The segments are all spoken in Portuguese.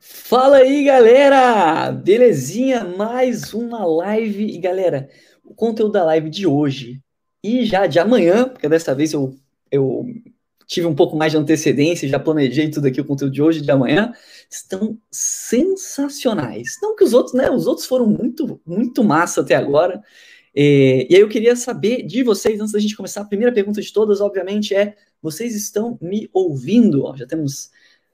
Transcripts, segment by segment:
Fala aí, galera! Belezinha? Mais uma live. E, galera, o conteúdo da live de hoje e já de amanhã, porque dessa vez eu, eu tive um pouco mais de antecedência, já planejei tudo aqui, o conteúdo de hoje e de amanhã, estão sensacionais. Não que os outros, né? Os outros foram muito, muito massa até agora. É, e aí eu queria saber de vocês, antes da gente começar, a primeira pergunta de todas, obviamente, é: vocês estão me ouvindo? Ó, já temos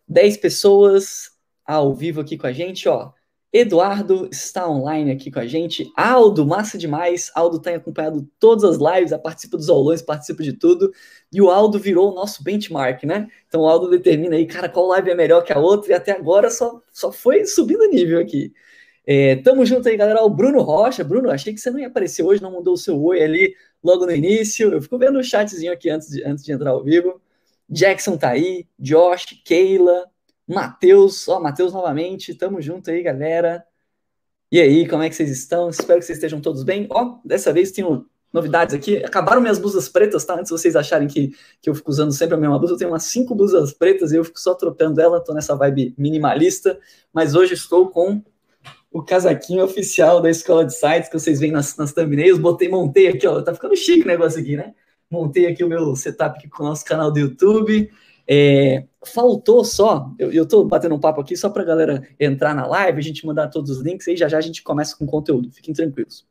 10 pessoas ao vivo aqui com a gente, ó. Eduardo está online aqui com a gente. Aldo, massa demais. Aldo tem acompanhado todas as lives, participa dos aulões, participa de tudo. E o Aldo virou o nosso benchmark, né? Então o Aldo determina aí, cara, qual live é melhor que a outra. E até agora só, só foi subindo nível aqui. É, tamo junto aí, galera. O Bruno Rocha. Bruno, achei que você não ia aparecer hoje, não mandou o seu oi ali logo no início. Eu fico vendo o chatzinho aqui antes de, antes de entrar ao vivo. Jackson tá aí, Josh, Keila, Matheus, ó, Matheus novamente, tamo junto aí, galera. E aí, como é que vocês estão? Espero que vocês estejam todos bem. Ó, dessa vez tenho novidades aqui. Acabaram minhas blusas pretas, tá? Antes vocês acharem que, que eu fico usando sempre a mesma blusa, eu tenho umas cinco blusas pretas e eu fico só trocando ela, tô nessa vibe minimalista, mas hoje estou com o casaquinho oficial da escola de sites que vocês veem nas, nas thumbnails. Botei, montei aqui, ó. Tá ficando chique o negócio aqui, né? Montei aqui o meu setup aqui com o nosso canal do YouTube. É, faltou só, eu, eu tô batendo um papo aqui só para a galera entrar na live, a gente mandar todos os links, aí já já a gente começa com conteúdo, fiquem tranquilos.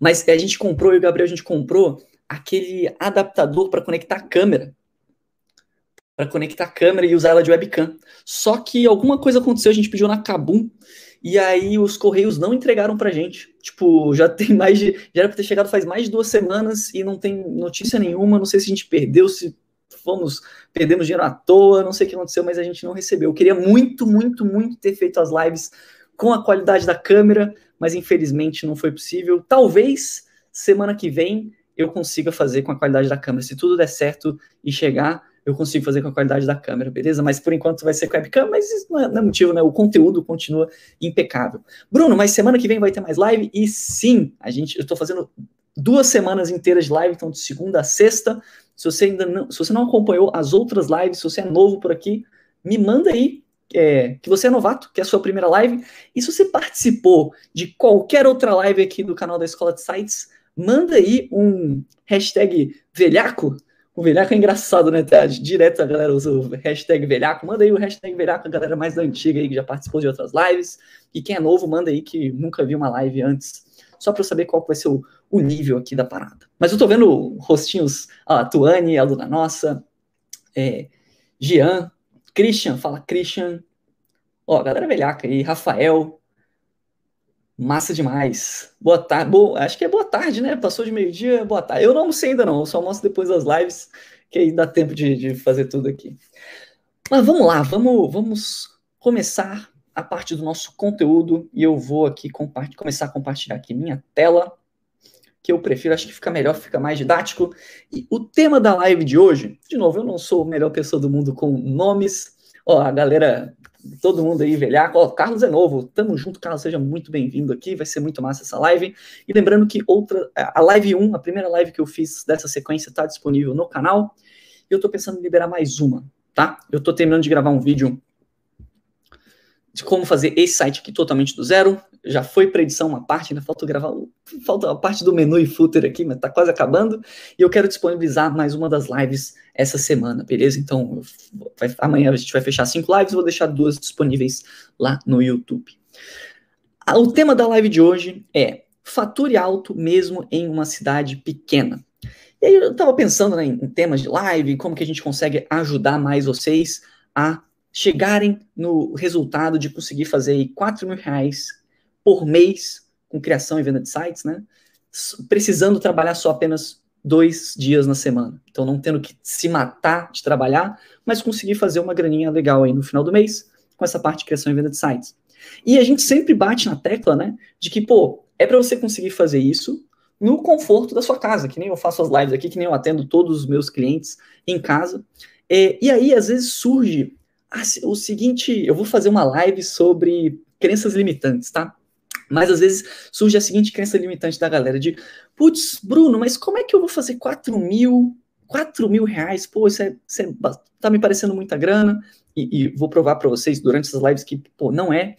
Mas a gente comprou, e o Gabriel, a gente comprou aquele adaptador para conectar a câmera. Para conectar a câmera e usar ela de webcam. Só que alguma coisa aconteceu, a gente pediu na Kabum, e aí os Correios não entregaram pra gente. Tipo, já tem mais de. Já era pra ter chegado faz mais de duas semanas e não tem notícia nenhuma. Não sei se a gente perdeu, se fomos, perdemos dinheiro à toa, não sei o que aconteceu, mas a gente não recebeu. Eu queria muito, muito, muito ter feito as lives com a qualidade da câmera, mas infelizmente não foi possível. Talvez semana que vem eu consiga fazer com a qualidade da câmera. Se tudo der certo e chegar, eu consigo fazer com a qualidade da câmera, beleza? Mas por enquanto vai ser com a webcam, mas isso não é, não é, motivo, né? O conteúdo continua impecável. Bruno, mas semana que vem vai ter mais live? E sim, a gente, eu estou fazendo duas semanas inteiras de live, então de segunda a sexta. Se você ainda não, se você não acompanhou as outras lives, se você é novo por aqui, me manda aí é, que você é novato, que é a sua primeira live. E se você participou de qualquer outra live aqui do canal da Escola de Sites, manda aí um hashtag velhaco. O velhaco é engraçado, né? Tá? Direto a galera usa o hashtag velhaco. Manda aí o hashtag velhaco, a galera mais da antiga aí que já participou de outras lives. E quem é novo, manda aí que nunca viu uma live antes só para eu saber qual vai ser o, o, nível aqui da parada. Mas eu tô vendo rostinhos, a Tuane, aluna nossa, é, Jean, Christian, fala Christian, ó, galera velhaca aí, Rafael, massa demais. Boa tarde, acho que é boa tarde, né? Passou de meio-dia, boa tarde. Eu não almocei ainda não, eu só almoço depois das lives, que aí dá tempo de, de fazer tudo aqui. Mas vamos lá, vamos, vamos começar a parte do nosso conteúdo e eu vou aqui começar a compartilhar aqui minha tela, que eu prefiro, acho que fica melhor, fica mais didático. E o tema da live de hoje, de novo, eu não sou a melhor pessoa do mundo com nomes. Ó, a galera, todo mundo aí velhaco. Ó, Carlos é novo, tamo junto, Carlos, seja muito bem-vindo aqui, vai ser muito massa essa live. E lembrando que outra, a live 1, a primeira live que eu fiz dessa sequência está disponível no canal. E eu tô pensando em liberar mais uma, tá? Eu tô terminando de gravar um vídeo de como fazer esse site aqui totalmente do zero. Já foi para edição uma parte, ainda falta gravar, falta a parte do menu e footer aqui, mas está quase acabando. E eu quero disponibilizar mais uma das lives essa semana, beleza? Então, vai, amanhã a gente vai fechar cinco lives, vou deixar duas disponíveis lá no YouTube. Ah, o tema da live de hoje é fature alto mesmo em uma cidade pequena. E aí eu estava pensando né, em temas de live, como que a gente consegue ajudar mais vocês a chegarem no resultado de conseguir fazer aí 4 mil reais por mês com criação e venda de sites, né? Precisando trabalhar só apenas dois dias na semana. Então, não tendo que se matar de trabalhar, mas conseguir fazer uma graninha legal aí no final do mês com essa parte de criação e venda de sites. E a gente sempre bate na tecla, né, de que, pô, é para você conseguir fazer isso no conforto da sua casa, que nem eu faço as lives aqui, que nem eu atendo todos os meus clientes em casa. É, e aí, às vezes, surge ah, o seguinte, eu vou fazer uma live sobre crenças limitantes, tá? Mas às vezes surge a seguinte crença limitante da galera de, putz, Bruno, mas como é que eu vou fazer 4 mil 4 mil reais, pô, isso, é, isso é, tá me parecendo muita grana, e, e vou provar para vocês durante essas lives que, pô, não é.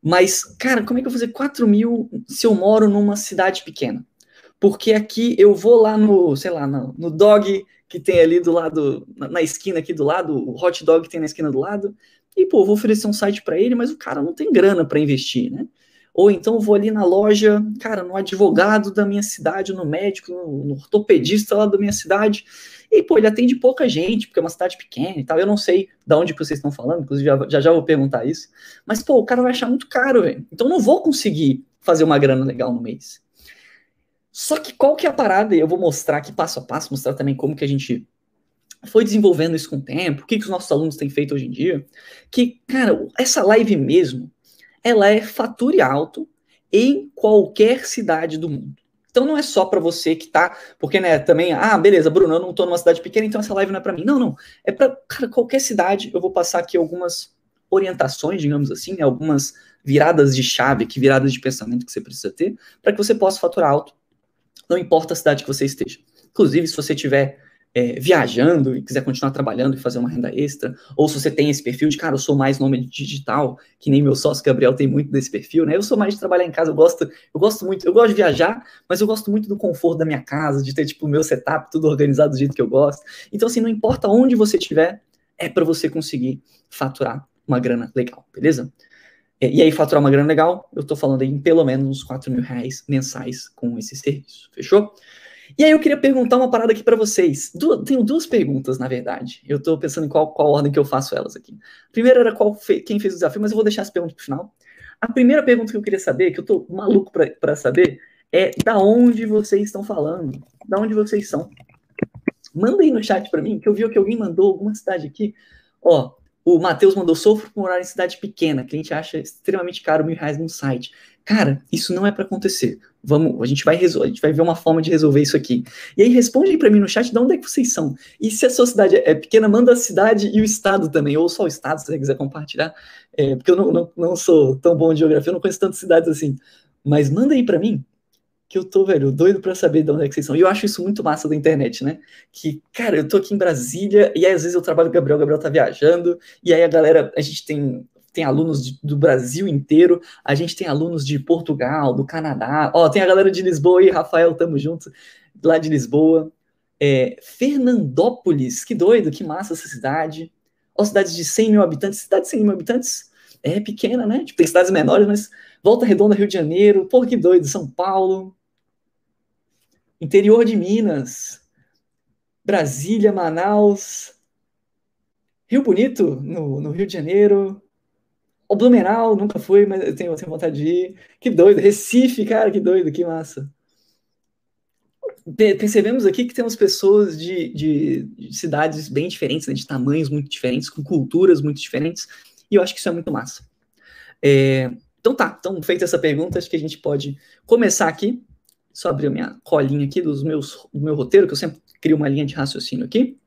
Mas, cara, como é que eu vou fazer 4 mil se eu moro numa cidade pequena? Porque aqui eu vou lá no, sei lá, no, no dog que tem ali do lado, na, na, esquina aqui do lado, o hot dog que tem na esquina do lado, e, pô, vou oferecer um site para ele, mas o cara não tem grana para investir, né? Ou então vou ali na loja, cara, no advogado da minha cidade, no médico, no, no ortopedista lá da minha cidade. E, pô, ele atende pouca gente, porque é uma cidade pequena e tal. Eu não sei de onde que vocês estão falando, inclusive já, já, já vou perguntar isso. Mas, pô, o cara vai achar muito caro, velho. Então não vou conseguir fazer uma grana legal no mês. Só que qual que é a parada? Eu vou mostrar aqui passo a passo, mostrar também como que a gente foi desenvolvendo isso com o tempo, o que, que os nossos alunos têm feito hoje em dia. Que, cara, essa live mesmo, ela é fature alto em qualquer cidade do mundo. Então não é só para você que tá, porque né, também, ah, beleza, Bruno, eu não tô numa cidade pequena, então essa live não é para mim. Não, não, é para qualquer cidade. Eu vou passar aqui algumas orientações, digamos assim, né, algumas viradas de chave, que viradas de pensamento que você precisa ter, para que você possa faturar alto. Não importa a cidade que você esteja. Inclusive, se você tiver é, viajando e quiser continuar trabalhando e fazer uma renda extra, ou se você tem esse perfil de, cara, eu sou mais nome digital, que nem meu sócio Gabriel tem muito desse perfil, né? Eu sou mais de trabalhar em casa, eu gosto, eu gosto muito, eu gosto de viajar, mas eu gosto muito do conforto da minha casa, de ter, tipo, o meu setup tudo organizado do jeito que eu gosto. Então, assim, não importa onde você estiver, é para você conseguir faturar uma grana legal, beleza? É, e aí, faturar uma grana legal, eu tô falando aí em pelo menos uns 4 mil reais mensais com esse serviço, fechou? E aí eu queria perguntar uma parada aqui para vocês. Du tenho duas perguntas, na verdade. Eu estou pensando em qual, qual ordem que eu faço elas aqui. A primeira era qual fe quem fez o desafio, mas eu vou deixar as perguntas para final. A primeira pergunta que eu queria saber, que eu estou maluco para saber, é da onde vocês estão falando? Da onde vocês são? Manda aí no chat para mim, que eu vi que alguém mandou alguma cidade aqui. Ó, o Matheus mandou, sofro por morar em cidade pequena, gente acha extremamente caro mil reais num site. Cara, isso não é para acontecer. Vamos, a gente vai resolver, a gente vai ver uma forma de resolver isso aqui. E aí responde aí para mim no chat de onde é que vocês são. E se a sua cidade é pequena, manda a cidade e o estado também, ou só o estado, se você quiser compartilhar. É, porque eu não, não, não sou tão bom de geografia, eu não conheço tantas cidades assim. Mas manda aí para mim, que eu tô, velho, doido para saber de onde é que vocês são. E eu acho isso muito massa da internet, né? Que, cara, eu tô aqui em Brasília, e aí às vezes eu trabalho com o Gabriel, o Gabriel tá viajando, e aí a galera, a gente tem tem alunos de, do Brasil inteiro, a gente tem alunos de Portugal, do Canadá, ó, tem a galera de Lisboa aí, Rafael, tamo junto, lá de Lisboa. É, Fernandópolis, que doido, que massa essa cidade. Ó, cidades de 100 mil habitantes, cidade de 100 mil habitantes é pequena, né? Tipo, tem cidades menores, mas Volta Redonda, Rio de Janeiro, pô, que doido, São Paulo. Interior de Minas, Brasília, Manaus, Rio Bonito, no, no Rio de Janeiro, o Blumenau nunca fui, mas eu tenho, tenho vontade de ir. Que doido. Recife, cara, que doido, que massa. Percebemos aqui que temos pessoas de, de, de cidades bem diferentes, né, de tamanhos muito diferentes, com culturas muito diferentes, e eu acho que isso é muito massa. É, então tá, então feita essa pergunta, acho que a gente pode começar aqui. Só abrir minha colinha aqui dos meus, do meu roteiro, que eu sempre crio uma linha de raciocínio aqui.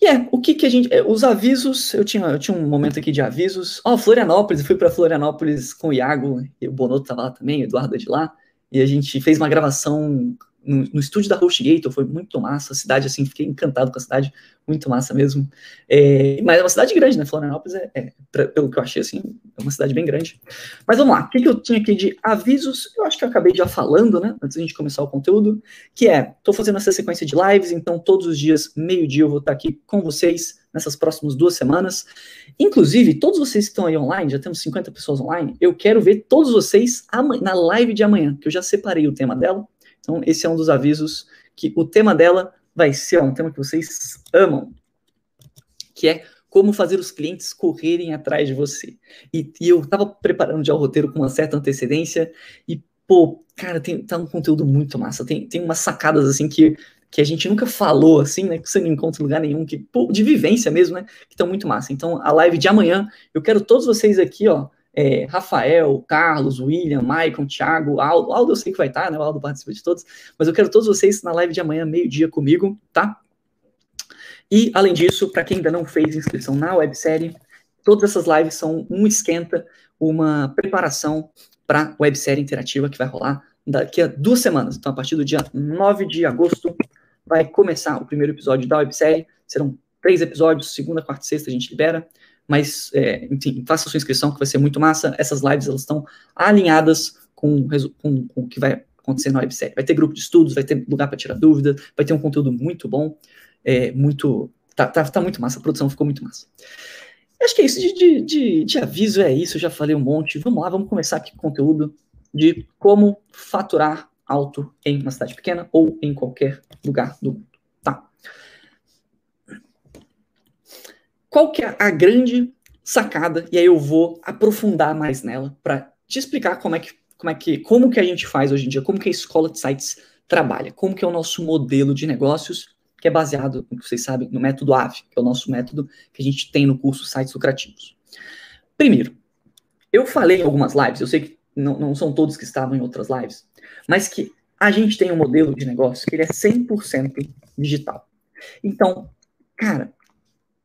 E é, o que que a gente. É, os avisos, eu tinha, eu tinha um momento aqui de avisos. Ó, oh, Florianópolis, eu fui para Florianópolis com o Iago, e o Bonotto tava lá também, o Eduardo é de lá, e a gente fez uma gravação no, no, estúdio da HostGator, foi muito massa, a cidade, assim, fiquei encantado com a cidade, muito massa mesmo. É, mas é uma cidade grande, né? Florianópolis é, é pra, pelo que eu achei, assim, é uma cidade bem grande. Mas vamos lá, o que, que eu tinha aqui de avisos? Eu acho que eu acabei já falando, né? Antes da gente começar o conteúdo, que é, tô fazendo essa sequência de lives, então todos os dias, meio-dia, eu vou estar aqui com vocês nessas próximas duas semanas. Inclusive, todos vocês que estão aí online, já temos 50 pessoas online, eu quero ver todos vocês na live de amanhã, que eu já separei o tema dela. Então, esse é um dos avisos que o tema dela vai ser um tema que vocês amam, que é como fazer os clientes correrem atrás de você. E, e eu estava preparando já o roteiro com uma certa antecedência e, pô, cara, tem, tá um conteúdo muito massa. Tem, tem umas sacadas, assim, que, que a gente nunca falou, assim, né, que você não encontra em lugar nenhum, que, pô, de vivência mesmo, né, que estão muito massa. Então, a live de amanhã, eu quero todos vocês aqui, ó, é, Rafael, Carlos, William, Maicon, Thiago, Aldo. Aldo eu sei que vai estar, né? O Aldo participa de todos. Mas eu quero todos vocês na live de amanhã, meio-dia comigo, tá? E, além disso, para quem ainda não fez inscrição na websérie, todas essas lives são um esquenta, uma preparação para a websérie interativa que vai rolar daqui a duas semanas. Então, a partir do dia 9 de agosto, vai começar o primeiro episódio da websérie. Serão três episódios, segunda, quarta e sexta a gente libera. Mas, é, enfim, faça sua inscrição que vai ser muito massa. Essas lives elas estão alinhadas com, com, com o que vai acontecer na websérie. Vai ter grupo de estudos, vai ter lugar para tirar dúvida, vai ter um conteúdo muito bom, é, muito. Tá, tá, tá muito massa, a produção ficou muito massa. Acho que é isso de, de, de, de aviso, é isso, já falei um monte. Vamos lá, vamos começar aqui com o conteúdo de como faturar alto em uma cidade pequena ou em qualquer lugar do mundo. Tá. Qual que é a grande sacada? E aí eu vou aprofundar mais nela para te explicar como é que como é que como que a gente faz hoje em dia, como que a escola de sites trabalha, como que é o nosso modelo de negócios, que é baseado, como vocês sabem, no método AVE, que é o nosso método que a gente tem no curso Sites Lucrativos. Primeiro, eu falei em algumas lives, eu sei que não, não são todos que estavam em outras lives, mas que a gente tem um modelo de negócio que ele é 100% digital. Então, cara,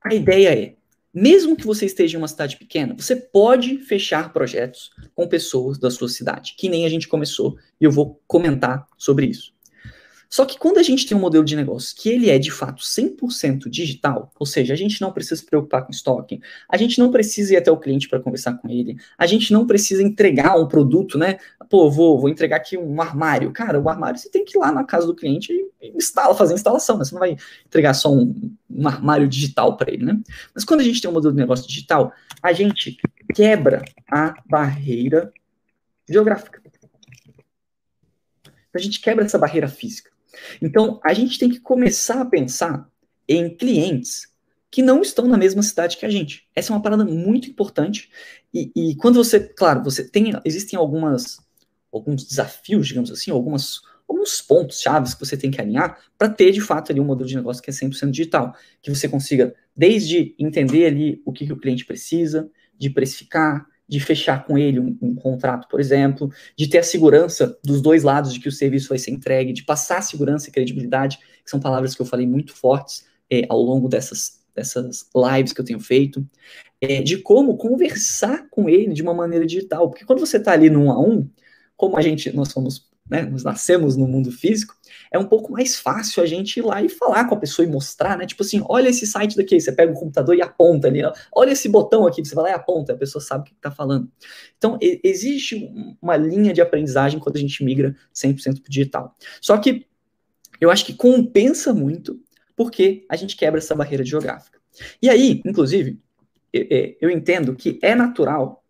a ideia é, mesmo que você esteja em uma cidade pequena, você pode fechar projetos com pessoas da sua cidade, que nem a gente começou, e eu vou comentar sobre isso. Só que quando a gente tem um modelo de negócio que ele é de fato 100% digital, ou seja, a gente não precisa se preocupar com estoque, a gente não precisa ir até o cliente para conversar com ele, a gente não precisa entregar um produto, né? Pô, vou, vou entregar aqui um armário. Cara, o armário você tem que ir lá na casa do cliente e instala, fazer a instalação, né? Você não vai entregar só um, um armário digital para ele, né? Mas quando a gente tem um modelo de negócio digital, a gente quebra a barreira geográfica. A gente quebra essa barreira física. Então, a gente tem que começar a pensar em clientes que não estão na mesma cidade que a gente. Essa é uma parada muito importante. E, e quando você, claro, você tem, existem algumas, alguns desafios, digamos assim, algumas, alguns pontos chaves que você tem que alinhar para ter de fato ali um modelo de negócio que é 100% digital, que você consiga desde entender ali o que, que o cliente precisa, de precificar, de fechar com ele um, um, contrato, por exemplo, de ter a segurança dos dois lados de que o serviço vai ser entregue, de passar segurança e credibilidade, que são palavras que eu falei muito fortes é, ao longo dessas, dessas lives que eu tenho feito, é, de como conversar com ele de uma maneira digital, porque quando você está ali no um a um, como a gente, nós somos né, nós nascemos no mundo físico, é um pouco mais fácil a gente ir lá e falar com a pessoa e mostrar, né? Tipo assim, olha esse site daqui, você pega o computador e aponta ali, olha esse botão aqui, você vai lá e aponta, a pessoa sabe o que está falando. Então, existe uma linha de aprendizagem quando a gente migra 100% para digital. Só que eu acho que compensa muito porque a gente quebra essa barreira geográfica. E aí, inclusive, eu entendo que é natural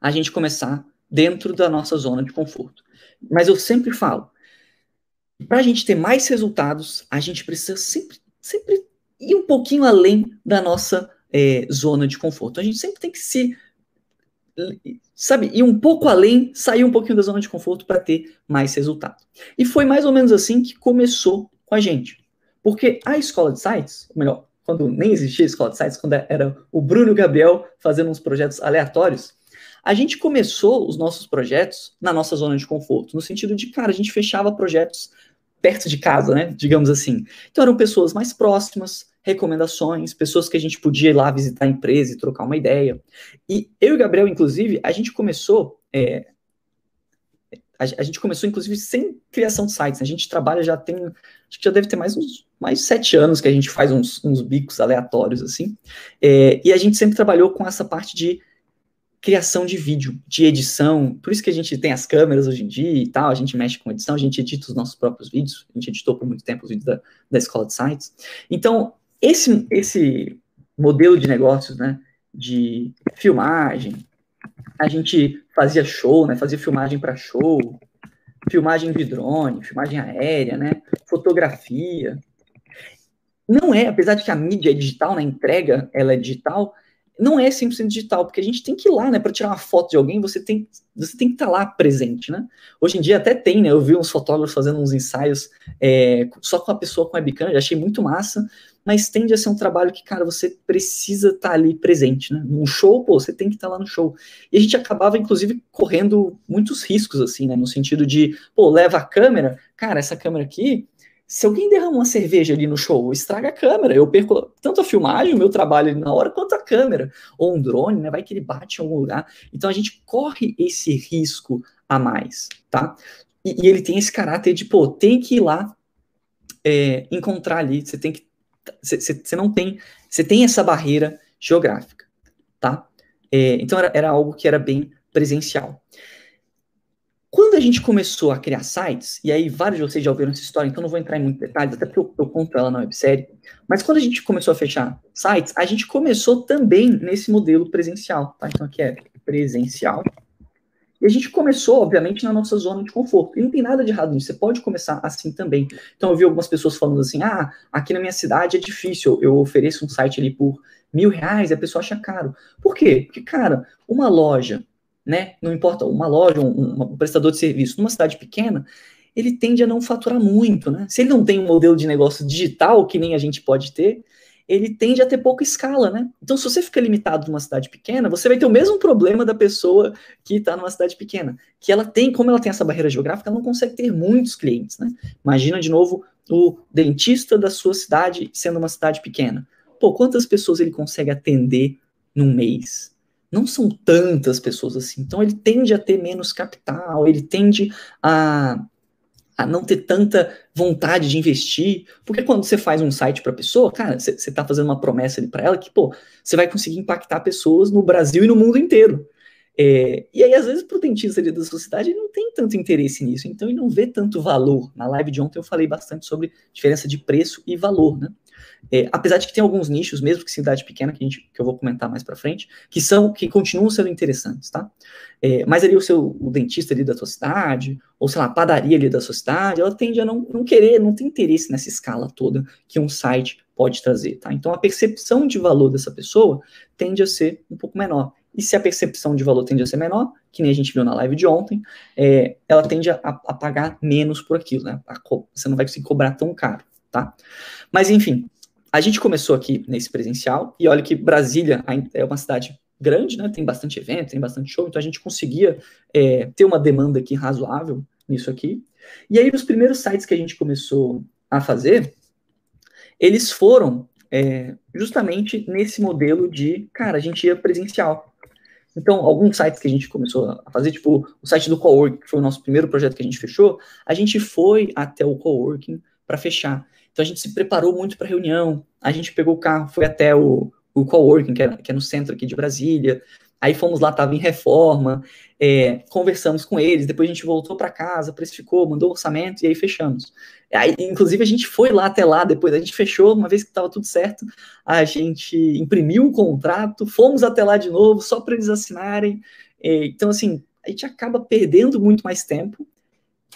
a gente começar dentro da nossa zona de conforto. Mas eu sempre falo, para a gente ter mais resultados, a gente precisa sempre, sempre ir um pouquinho além da nossa é, zona de conforto. A gente sempre tem que se, sabe, ir um pouco além, sair um pouquinho da zona de conforto para ter mais resultado. E foi mais ou menos assim que começou com a gente. Porque a escola de sites, ou melhor, quando nem existia escola de sites, quando era o Bruno e o Gabriel fazendo uns projetos aleatórios, a gente começou os nossos projetos na nossa zona de conforto, no sentido de, cara, a gente fechava projetos perto de casa, né? Digamos assim. Então eram pessoas mais próximas, recomendações, pessoas que a gente podia ir lá visitar a empresa e trocar uma ideia. E eu e o Gabriel, inclusive, a gente começou. É, a, a, gente começou, inclusive, sem criação de sites. A gente trabalha já tem. Acho que já deve ter mais uns mais sete anos que a gente faz uns, uns bicos aleatórios, assim. É, e a gente sempre trabalhou com essa parte de criação de vídeo, de edição. Por isso que a gente tem as câmeras hoje em dia e tal, a gente mexe com edição, a gente edita os nossos próprios vídeos, a gente editou por muito tempo os vídeos da, da escola de sites. Então, esse, esse modelo de negócios, né, de filmagem, a gente fazia show, né, fazia filmagem para show, filmagem de drone, filmagem aérea, né, fotografia. Não é, apesar de que a mídia é digital, na né, entrega ela é digital, não é 100% digital, porque a gente tem que ir lá, né, para tirar uma foto de alguém, você tem, você tem que estar tá lá presente, né? Hoje em dia até tem, né? Eu vi uns fotógrafos fazendo uns ensaios é, só com a pessoa com a webcam, já achei muito massa, mas tende a ser um trabalho que, cara, você precisa estar tá ali presente, né? Num show, pô, você tem que estar tá lá no show. E a gente acabava, inclusive, correndo muitos riscos, assim, né? No sentido de, pô, leva a câmera, cara, essa câmera aqui, se alguém derrama uma cerveja ali no show, estraga a câmera. Eu perco tanto a filmagem, o meu trabalho ali na hora, quanto a câmera. Ou um drone, né? Vai que ele bate em algum lugar. Então a gente corre esse risco a mais, tá? E, e ele tem esse caráter de, pô, tem que ir lá é, encontrar ali, você tem que, você não tem, você tem essa barreira geográfica, tá? É, então era, era algo que era bem presencial. Quando a gente começou a criar sites, e aí vários de vocês já ouviram essa história, então não vou entrar em muitos detalhes, até porque eu, eu conto ela na websérie, mas quando a gente começou a fechar sites, a gente começou também nesse modelo presencial, tá? Então aqui é presencial. E a gente começou, obviamente, na nossa zona de conforto. E não tem nada de errado nisso, você pode começar assim também. Então eu vi algumas pessoas falando assim, ah, aqui na minha cidade é difícil, eu ofereço um site ali por mil reais, a pessoa acha caro. Por quê? Porque, cara, uma loja né? Não importa, uma loja, um, um prestador de serviço numa cidade pequena, ele tende a não faturar muito, né? Se ele não tem um modelo de negócio digital, que nem a gente pode ter, ele tende a ter pouca escala, né? Então, se você fica limitado numa cidade pequena, você vai ter o mesmo problema da pessoa que está numa cidade pequena, que ela tem, como ela tem essa barreira geográfica, ela não consegue ter muitos clientes, né? Imagina de novo o dentista da sua cidade sendo uma cidade pequena. Pô, quantas pessoas ele consegue atender num mês? Não são tantas pessoas assim. Então ele tende a ter menos capital, ele tende a, a não ter tanta vontade de investir, porque quando você faz um site para pessoa, cara, você está fazendo uma promessa ali para ela que, pô, você vai conseguir impactar pessoas no Brasil e no mundo inteiro. É, e aí, às vezes, para o dentista ali da sociedade, ele não tem tanto interesse nisso, então ele não vê tanto valor. Na live de ontem eu falei bastante sobre diferença de preço e valor, né? É, apesar de que tem alguns nichos, mesmo que cidade pequena, que, a gente, que eu vou comentar mais para frente, que são, que continuam sendo interessantes, tá? É, mas ali o seu o dentista ali da sua cidade, ou sei lá, a padaria ali da sua cidade, ela tende a não, não querer, não tem interesse nessa escala toda que um site pode trazer, tá? Então a percepção de valor dessa pessoa tende a ser um pouco menor. E se a percepção de valor tende a ser menor, que nem a gente viu na live de ontem, é, ela tende a, a, pagar menos por aquilo, né? A, você não vai conseguir cobrar tão caro, tá? Mas enfim, a gente começou aqui nesse presencial, e olha que Brasília é uma cidade grande, né? Tem bastante evento, tem bastante show, então a gente conseguia é, ter uma demanda aqui razoável nisso aqui. E aí, os primeiros sites que a gente começou a fazer, eles foram é, justamente nesse modelo de, cara, a gente ia presencial. Então, alguns sites que a gente começou a fazer, tipo o site do Coworking, que foi o nosso primeiro projeto que a gente fechou, a gente foi até o Coworking para fechar. Então a gente se preparou muito para a reunião, a gente pegou o carro, foi até o, o coworking, que é, que é no centro aqui de Brasília, aí fomos lá, estava em reforma, é, conversamos com eles, depois a gente voltou para casa, precificou, mandou orçamento e aí fechamos. Aí, inclusive a gente foi lá até lá, depois a gente fechou, uma vez que estava tudo certo, a gente imprimiu o contrato, fomos até lá de novo, só para eles assinarem. É, então, assim, a gente acaba perdendo muito mais tempo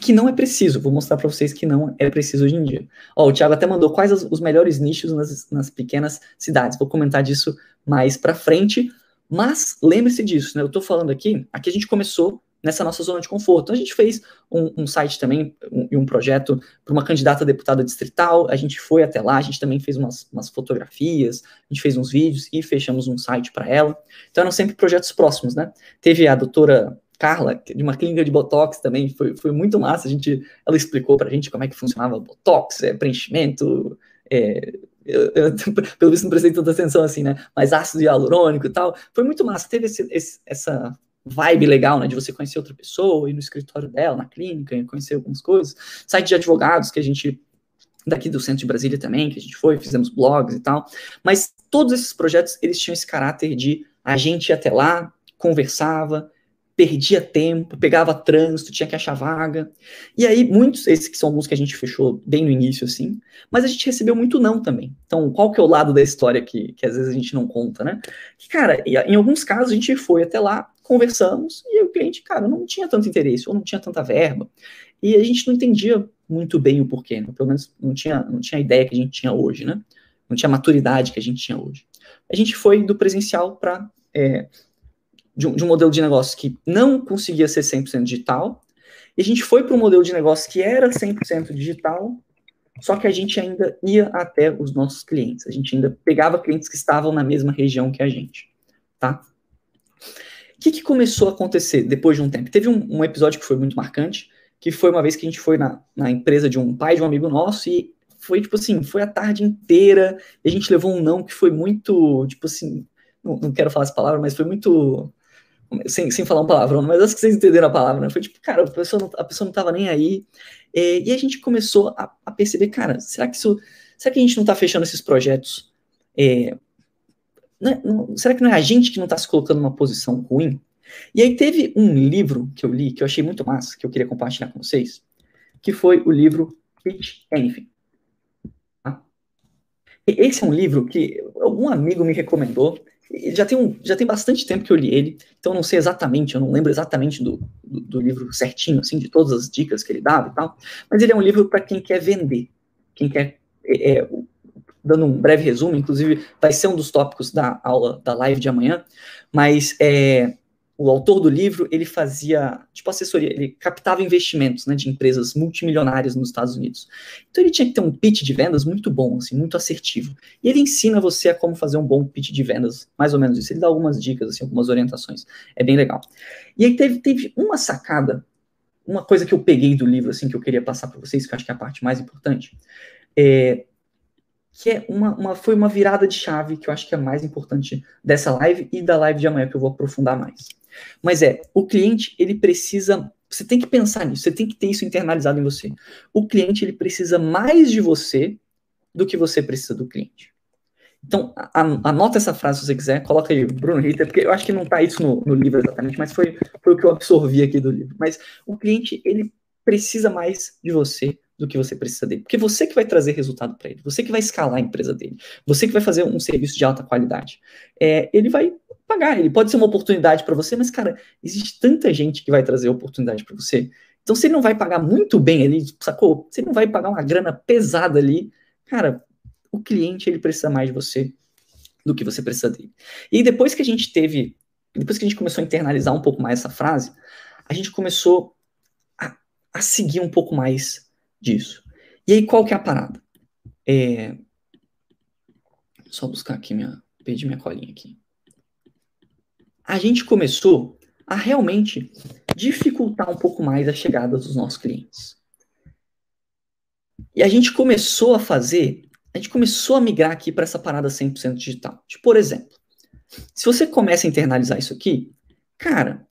que não é preciso. Vou mostrar para vocês que não é preciso hoje em dia. Ó, o Thiago até mandou quais os melhores nichos nas, nas pequenas cidades. Vou comentar disso mais para frente. Mas lembre-se disso, né? Eu estou falando aqui, aqui a gente começou nessa nossa zona de conforto. Então, a gente fez um, um site também e um, um, projeto para uma candidata a deputada distrital. A gente foi até lá, a gente também fez umas, umas fotografias, a gente fez uns vídeos e fechamos um site para ela. Então eram sempre projetos próximos, né? Teve a doutora Carla, de uma clínica de Botox também, foi, foi muito massa. A gente, ela explicou pra gente como é que funcionava Botox, é, preenchimento, é, eu, eu, pelo visto não prestei tanta atenção assim, né? Mas ácido hialurônico e tal. Foi muito massa. Teve esse, esse, essa vibe legal, né? De você conhecer outra pessoa, ir no escritório dela, na clínica, conhecer algumas coisas. Site de advogados que a gente daqui do centro de Brasília também, que a gente foi, fizemos blogs e tal. Mas todos esses projetos, eles tinham esse caráter de a gente ia até lá, conversava, perdia tempo, pegava trânsito, tinha que achar vaga. E aí, muitos, esses que são alguns que a gente fechou bem no início, assim, mas a gente recebeu muito não também. Então, qual que é o lado da história que, que às vezes a gente não conta, né? Que, cara, em alguns casos a gente foi até lá, conversamos, e o cliente, cara, não tinha tanto interesse, ou não tinha tanta verba, e a gente não entendia muito bem o porquê, né? pelo menos não tinha, não tinha a ideia que a gente tinha hoje, né? Não tinha a maturidade que a gente tinha hoje. A gente foi do presencial para é, de um, de um modelo de negócio que não conseguia ser 100% digital, e a gente foi para um modelo de negócio que era 100% digital, só que a gente ainda ia até os nossos clientes, a gente ainda pegava clientes que estavam na mesma região que a gente, tá? O que, que começou a acontecer depois de um tempo? Teve um, um, episódio que foi muito marcante, que foi uma vez que a gente foi na, na empresa de um pai de um amigo nosso e foi, tipo assim, foi a tarde inteira, e a gente levou um não que foi muito, tipo assim, não, não quero falar essa palavra, mas foi muito sem, sem falar um palavrão, mas acho que vocês entenderam a palavra, né? Foi tipo, cara, a pessoa não, a pessoa não tava nem aí. É, e a gente começou a, a, perceber, cara, será que isso. Será que a gente não tá fechando esses projetos? É, não, é, não, será que não é a gente que não tá se colocando numa posição ruim? E aí teve um livro que eu li, que eu achei muito massa, que eu queria compartilhar com vocês, que foi o livro Pitch Anything. Tá? Esse é um livro que algum amigo me recomendou, já tem, um, já tem bastante tempo que eu li ele, então não sei exatamente, eu não lembro exatamente do, do, do livro certinho, assim, de todas as dicas que ele dava e tal, mas ele é um livro para quem quer vender, quem quer, é, é, dando um breve resumo, inclusive vai ser um dos tópicos da aula, da live de amanhã, mas é, o autor do livro, ele fazia, tipo, assessoria, ele captava investimentos, né, de empresas multimilionárias nos Estados Unidos. Então ele tinha que ter um pitch de vendas muito bom, assim, muito assertivo. E ele ensina você a como fazer um bom pitch de vendas, mais ou menos isso. Ele dá algumas dicas, assim, algumas orientações. É bem legal. E aí teve, teve uma sacada, uma coisa que eu peguei do livro, assim, que eu queria passar para vocês, que eu acho que é a parte mais importante, é, que é uma, uma, foi uma virada de chave que eu acho que é mais importante dessa live e da live de amanhã, que eu vou aprofundar mais. Mas é, o cliente, ele precisa. Você tem que pensar nisso, você tem que ter isso internalizado em você. O cliente, ele precisa mais de você do que você precisa do cliente. Então, anota essa frase se você quiser, coloca aí, Bruno Ritter, porque eu acho que não está isso no, no, livro exatamente, mas foi, foi o que eu absorvi aqui do livro. Mas o cliente, ele precisa mais de você do que você precisa dele. Porque você que vai trazer resultado para ele, você que vai escalar a empresa dele, você que vai fazer um serviço de alta qualidade. É, ele vai pagar, ele pode ser uma oportunidade para você, mas, cara, existe tanta gente que vai trazer oportunidade para você. Então, se ele não vai pagar muito bem ali, sacou? Se ele não vai pagar uma grana pesada ali, cara, o cliente ele precisa mais de você do que você precisa dele. E depois que a gente teve, depois que a gente começou a internalizar um pouco mais essa frase, a gente começou a, a seguir um pouco mais disso. E aí, qual que é a parada? É... Só buscar aqui minha. Perdi minha colinha aqui. A gente começou a realmente dificultar um pouco mais a chegada dos nossos clientes. E a gente começou a fazer, a gente começou a migrar aqui para essa parada 100% digital. Tipo, por exemplo, se você começa a internalizar isso aqui, cara,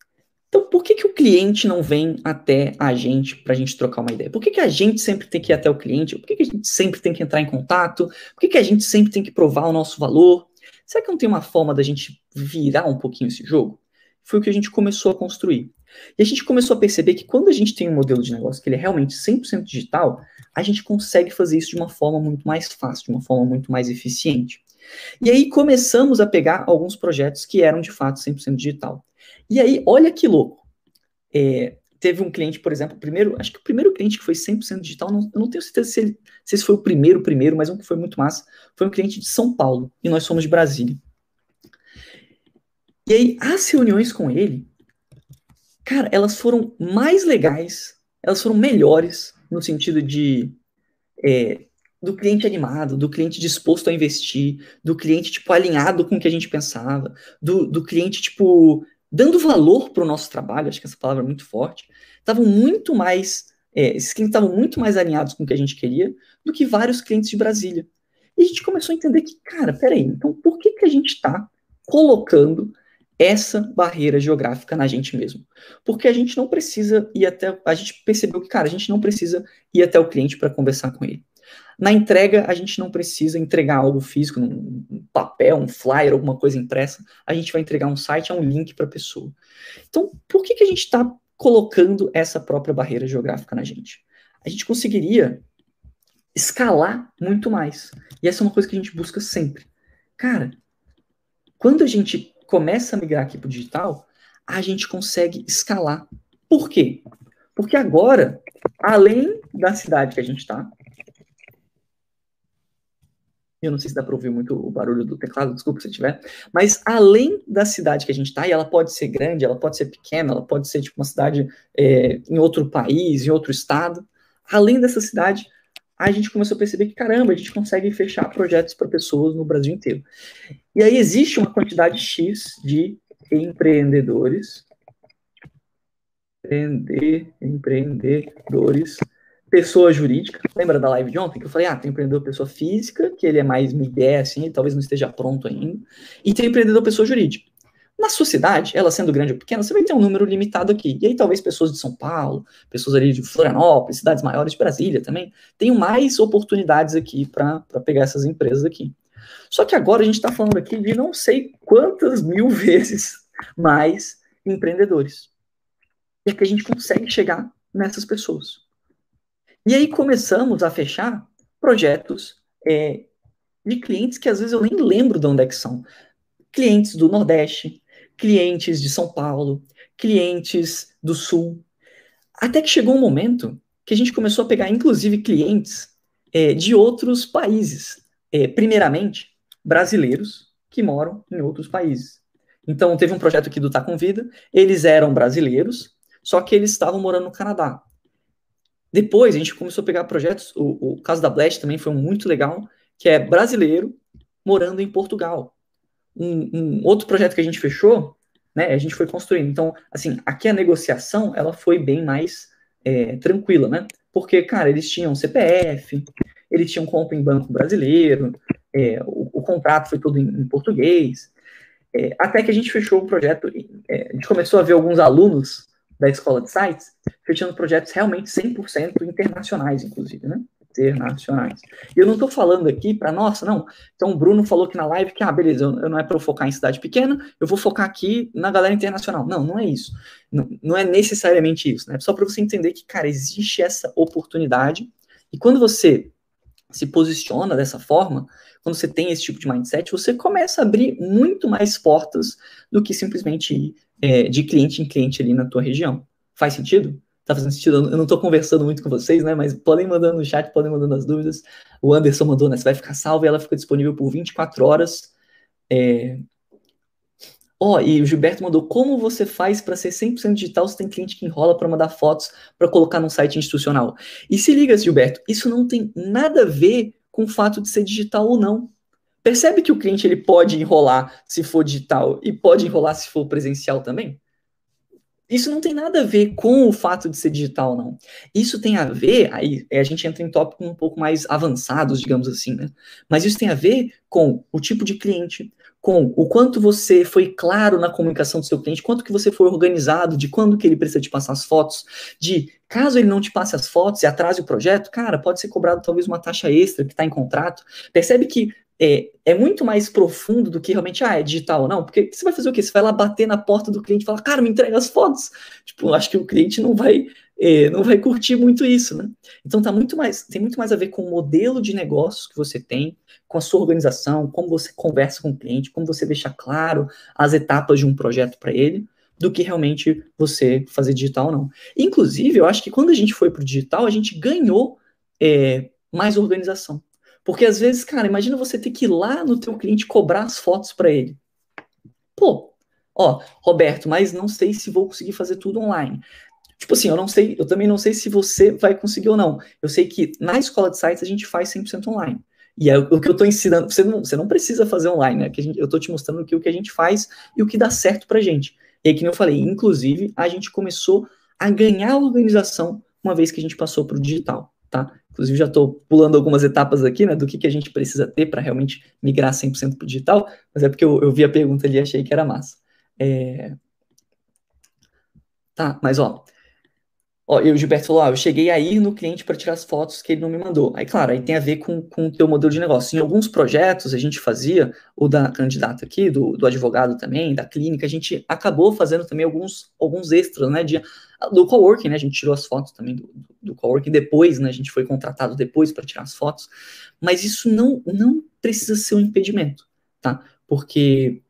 então, por que, que o cliente não vem até a gente para a gente trocar uma ideia? Por que, que a gente sempre tem que ir até o cliente? Por que, que a gente sempre tem que entrar em contato? Por que, que a gente sempre tem que provar o nosso valor? Será que não tem uma forma da gente virar um pouquinho esse jogo? Foi o que a gente começou a construir. E a gente começou a perceber que quando a gente tem um modelo de negócio que ele é realmente 100% digital, a gente consegue fazer isso de uma forma muito mais fácil, de uma forma muito mais eficiente. E aí começamos a pegar alguns projetos que eram de fato 100% digital. E aí, olha que louco. É, teve um cliente, por exemplo, primeiro, acho que o primeiro cliente que foi 100% digital, não, eu não tenho certeza se, ele, se esse foi o primeiro, primeiro, mas um que foi muito massa, foi um cliente de São Paulo, e nós somos de Brasília. E aí, as reuniões com ele, cara, elas foram mais legais, elas foram melhores, no sentido de é, do cliente animado, do cliente disposto a investir, do cliente, tipo, alinhado com o que a gente pensava, do, do cliente, tipo, dando valor para o nosso trabalho, acho que essa palavra é muito forte, estavam muito mais, é, esses clientes estavam muito mais alinhados com o que a gente queria do que vários clientes de Brasília. E a gente começou a entender que, cara, peraí, então por que, que a gente está colocando essa barreira geográfica na gente mesmo? Porque a gente não precisa ir até, a gente percebeu que, cara, a gente não precisa ir até o cliente para conversar com ele. Na entrega, a gente não precisa entregar algo físico, um papel, um flyer, alguma coisa impressa. A gente vai entregar um site, é um link para a pessoa. Então, por que, que a gente está colocando essa própria barreira geográfica na gente? A gente conseguiria escalar muito mais. E essa é uma coisa que a gente busca sempre. Cara, quando a gente começa a migrar aqui para o digital, a gente consegue escalar. Por quê? Porque agora, além da cidade que a gente está, eu não sei se dá para ouvir muito o barulho do teclado, desculpa se tiver. Mas além da cidade que a gente está, e ela pode ser grande, ela pode ser pequena, ela pode ser tipo uma cidade é, em outro país, em outro estado. Além dessa cidade, a gente começou a perceber que, caramba, a gente consegue fechar projetos para pessoas no Brasil inteiro. E aí existe uma quantidade X de empreendedores, empreender, empreendedores pessoa jurídica. Lembra da live de ontem que eu falei, ah, tem empreendedor pessoa física, que ele é mais migué, assim, talvez não esteja pronto ainda, e tem empreendedor pessoa jurídica. Na sua cidade, ela sendo grande ou pequena, você vai ter um número limitado aqui. E aí talvez pessoas de São Paulo, pessoas ali de Florianópolis, cidades maiores de Brasília também, tenham mais oportunidades aqui para pegar essas empresas aqui. Só que agora a gente está falando aqui de não sei quantas mil vezes mais empreendedores. E é que a gente consegue chegar nessas pessoas. E aí começamos a fechar projetos é, de clientes que às vezes eu nem lembro de onde é que são. Clientes do Nordeste, clientes de São Paulo, clientes do Sul. Até que chegou um momento que a gente começou a pegar, inclusive, clientes é, de outros países. É, primeiramente, brasileiros que moram em outros países. Então, teve um projeto aqui do Tá Com Vida, eles eram brasileiros, só que eles estavam morando no Canadá. Depois, a gente começou a pegar projetos, o, o caso da Blast também foi muito legal, que é brasileiro morando em Portugal. Um, um, outro projeto que a gente fechou, né, a gente foi construindo. Então, assim, aqui a negociação, ela foi bem mais é, tranquila, né? Porque, cara, eles tinham CPF, eles tinham conta em banco brasileiro, é, o, o, contrato foi todo em, em português, é, até que a gente fechou o projeto, é, a gente começou a ver alguns alunos da escola de sites, fechando projetos realmente 100% internacionais, inclusive, né? Internacionais. E eu não estou falando aqui para, nossa, não. Então o Bruno falou aqui na live que, ah, beleza, eu, eu não é para focar em cidade pequena, eu vou focar aqui na galera internacional. Não, não é isso. Não, não é necessariamente isso, né? Só para você entender que, cara, existe essa oportunidade. E quando você se posiciona dessa forma, quando você tem esse tipo de mindset, você começa a abrir muito mais portas do que simplesmente ir é, de cliente em cliente ali na tua região. Faz sentido? Tá fazendo sentido? Eu não tô conversando muito com vocês, né? Mas podem mandando no chat, podem mandando as dúvidas. O Anderson mandou, né? Você vai ficar salvo e ela fica disponível por 24 horas. É... Ó, oh, e o Gilberto mandou, como você faz para ser 100% digital se tem cliente que enrola para mandar fotos para colocar num site institucional? E se liga, Gilberto, isso não tem nada a ver com o fato de ser digital ou não. Percebe que o cliente ele pode enrolar se for digital e pode enrolar se for presencial também? Isso não tem nada a ver com o fato de ser digital, não. Isso tem a ver, aí a gente entra em tópicos um pouco mais avançados, digamos assim, né? Mas isso tem a ver com o tipo de cliente, com o quanto você foi claro na comunicação do seu cliente, quanto que você foi organizado, de quando que ele precisa te passar as fotos, de caso ele não te passe as fotos e atrase o projeto, cara, pode ser cobrado talvez uma taxa extra que está em contrato. Percebe que é, é, muito mais profundo do que realmente, ah, é digital ou não, porque você vai fazer o quê? Você vai lá bater na porta do cliente e falar, cara, me entrega as fotos. Tipo, acho que o cliente não vai, não vai curtir muito isso, né? Então tá muito mais, tem muito mais a ver com o modelo de negócios que você tem, com a sua organização, como você conversa com o cliente, como você deixa claro as etapas de um projeto para ele, do que realmente você fazer digital ou não. Inclusive, eu acho que quando a gente foi para o digital, a gente ganhou é, mais organização. Porque às vezes, cara, imagina você ter que ir lá no teu cliente cobrar as fotos para ele. Pô, ó, Roberto, mas não sei se vou conseguir fazer tudo online. Tipo assim, eu não sei, eu também não sei se você vai conseguir ou não. Eu sei que na escola de sites a gente faz 100% online. E é o que eu estou ensinando, você não, você não precisa fazer online, né? Que gente, eu estou te mostrando o que a gente faz e o que dá certo pra gente. E aí, que eu falei, inclusive, a gente começou a ganhar organização uma vez que a gente passou para o digital, tá? Inclusive, já estou pulando algumas etapas aqui, né, do que, que a gente precisa ter para realmente migrar 100% para o digital, mas é porque eu, eu, vi a pergunta ali e achei que era massa. É... Tá, mas ó, Ó, e o Gilberto falou, ah, eu cheguei a ir no cliente para tirar as fotos que ele não me mandou. Aí, claro, aí tem a ver com, com o teu modelo de negócio. Em alguns projetos a gente fazia, o da candidata aqui, do, do advogado também, da clínica, a gente acabou fazendo também alguns, alguns extras, né, de, do coworking, né, a gente tirou as fotos também do, do coworking depois, né, a gente foi contratado depois para tirar as fotos, mas isso não, não precisa ser um impedimento, tá? Porque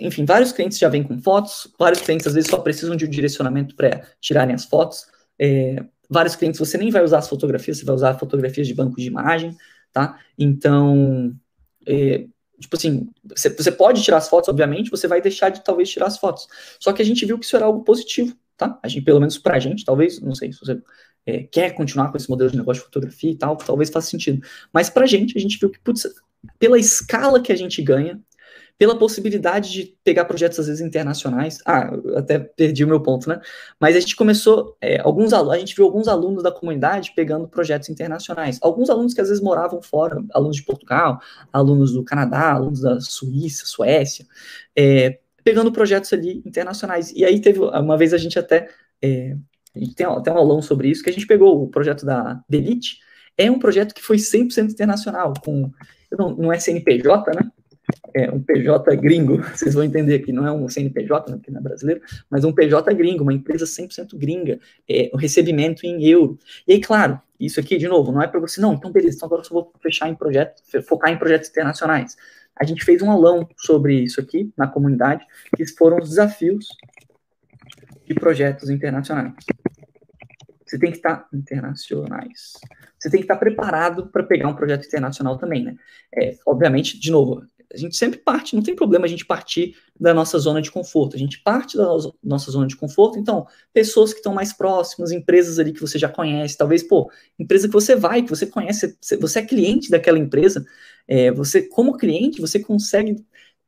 enfim, vários clientes já vêm com fotos, vários clientes às vezes só precisam de um direcionamento para tirarem as fotos. É, vários clientes você nem vai usar as fotografias, você vai usar fotografias de banco de imagem, tá? Então, é, tipo assim, você, pode tirar as fotos, obviamente, você vai deixar de talvez tirar as fotos. Só que a gente viu que isso era algo positivo, tá? A gente, pelo menos pra gente, talvez, não sei se você é, quer continuar com esse modelo de negócio de fotografia e tal, talvez faça sentido. Mas pra gente, a gente viu que, putz, pela escala que a gente ganha, pela possibilidade de pegar projetos às vezes internacionais. Ah, até perdi o meu ponto, né? Mas a gente começou, é, alguns a gente viu alguns alunos da comunidade pegando projetos internacionais. Alguns alunos que às vezes moravam fora, alunos de Portugal, alunos do Canadá, alunos da Suíça, Suécia, é, pegando projetos ali internacionais. E aí teve, uma vez a gente até, é, a gente tem até um aulão sobre isso, que a gente pegou o projeto da Delite, é um projeto que foi 100% internacional, com, não, não é CNPJ, né? É um PJ gringo, vocês vão entender que não é um CNPJ, né, não é brasileiro, mas um PJ gringo, uma empresa 100% gringa, é, o recebimento em euro. E aí, claro, isso aqui, de novo, não é para você, não, então beleza, então agora eu só vou fechar em projetos, focar em projetos internacionais. A gente fez um aulão sobre isso aqui na comunidade, que foram os desafios de projetos internacionais. Você tem que estar internacionais. Você tem que estar preparado para pegar um projeto internacional também, né? É, obviamente, de novo, a gente sempre parte, não tem problema a gente partir da nossa zona de conforto. A gente parte da nossa zona de conforto, então, pessoas que estão mais próximas, empresas ali que você já conhece, talvez, pô, empresa que você vai, que você conhece, você é cliente daquela empresa, é, você, como cliente, você consegue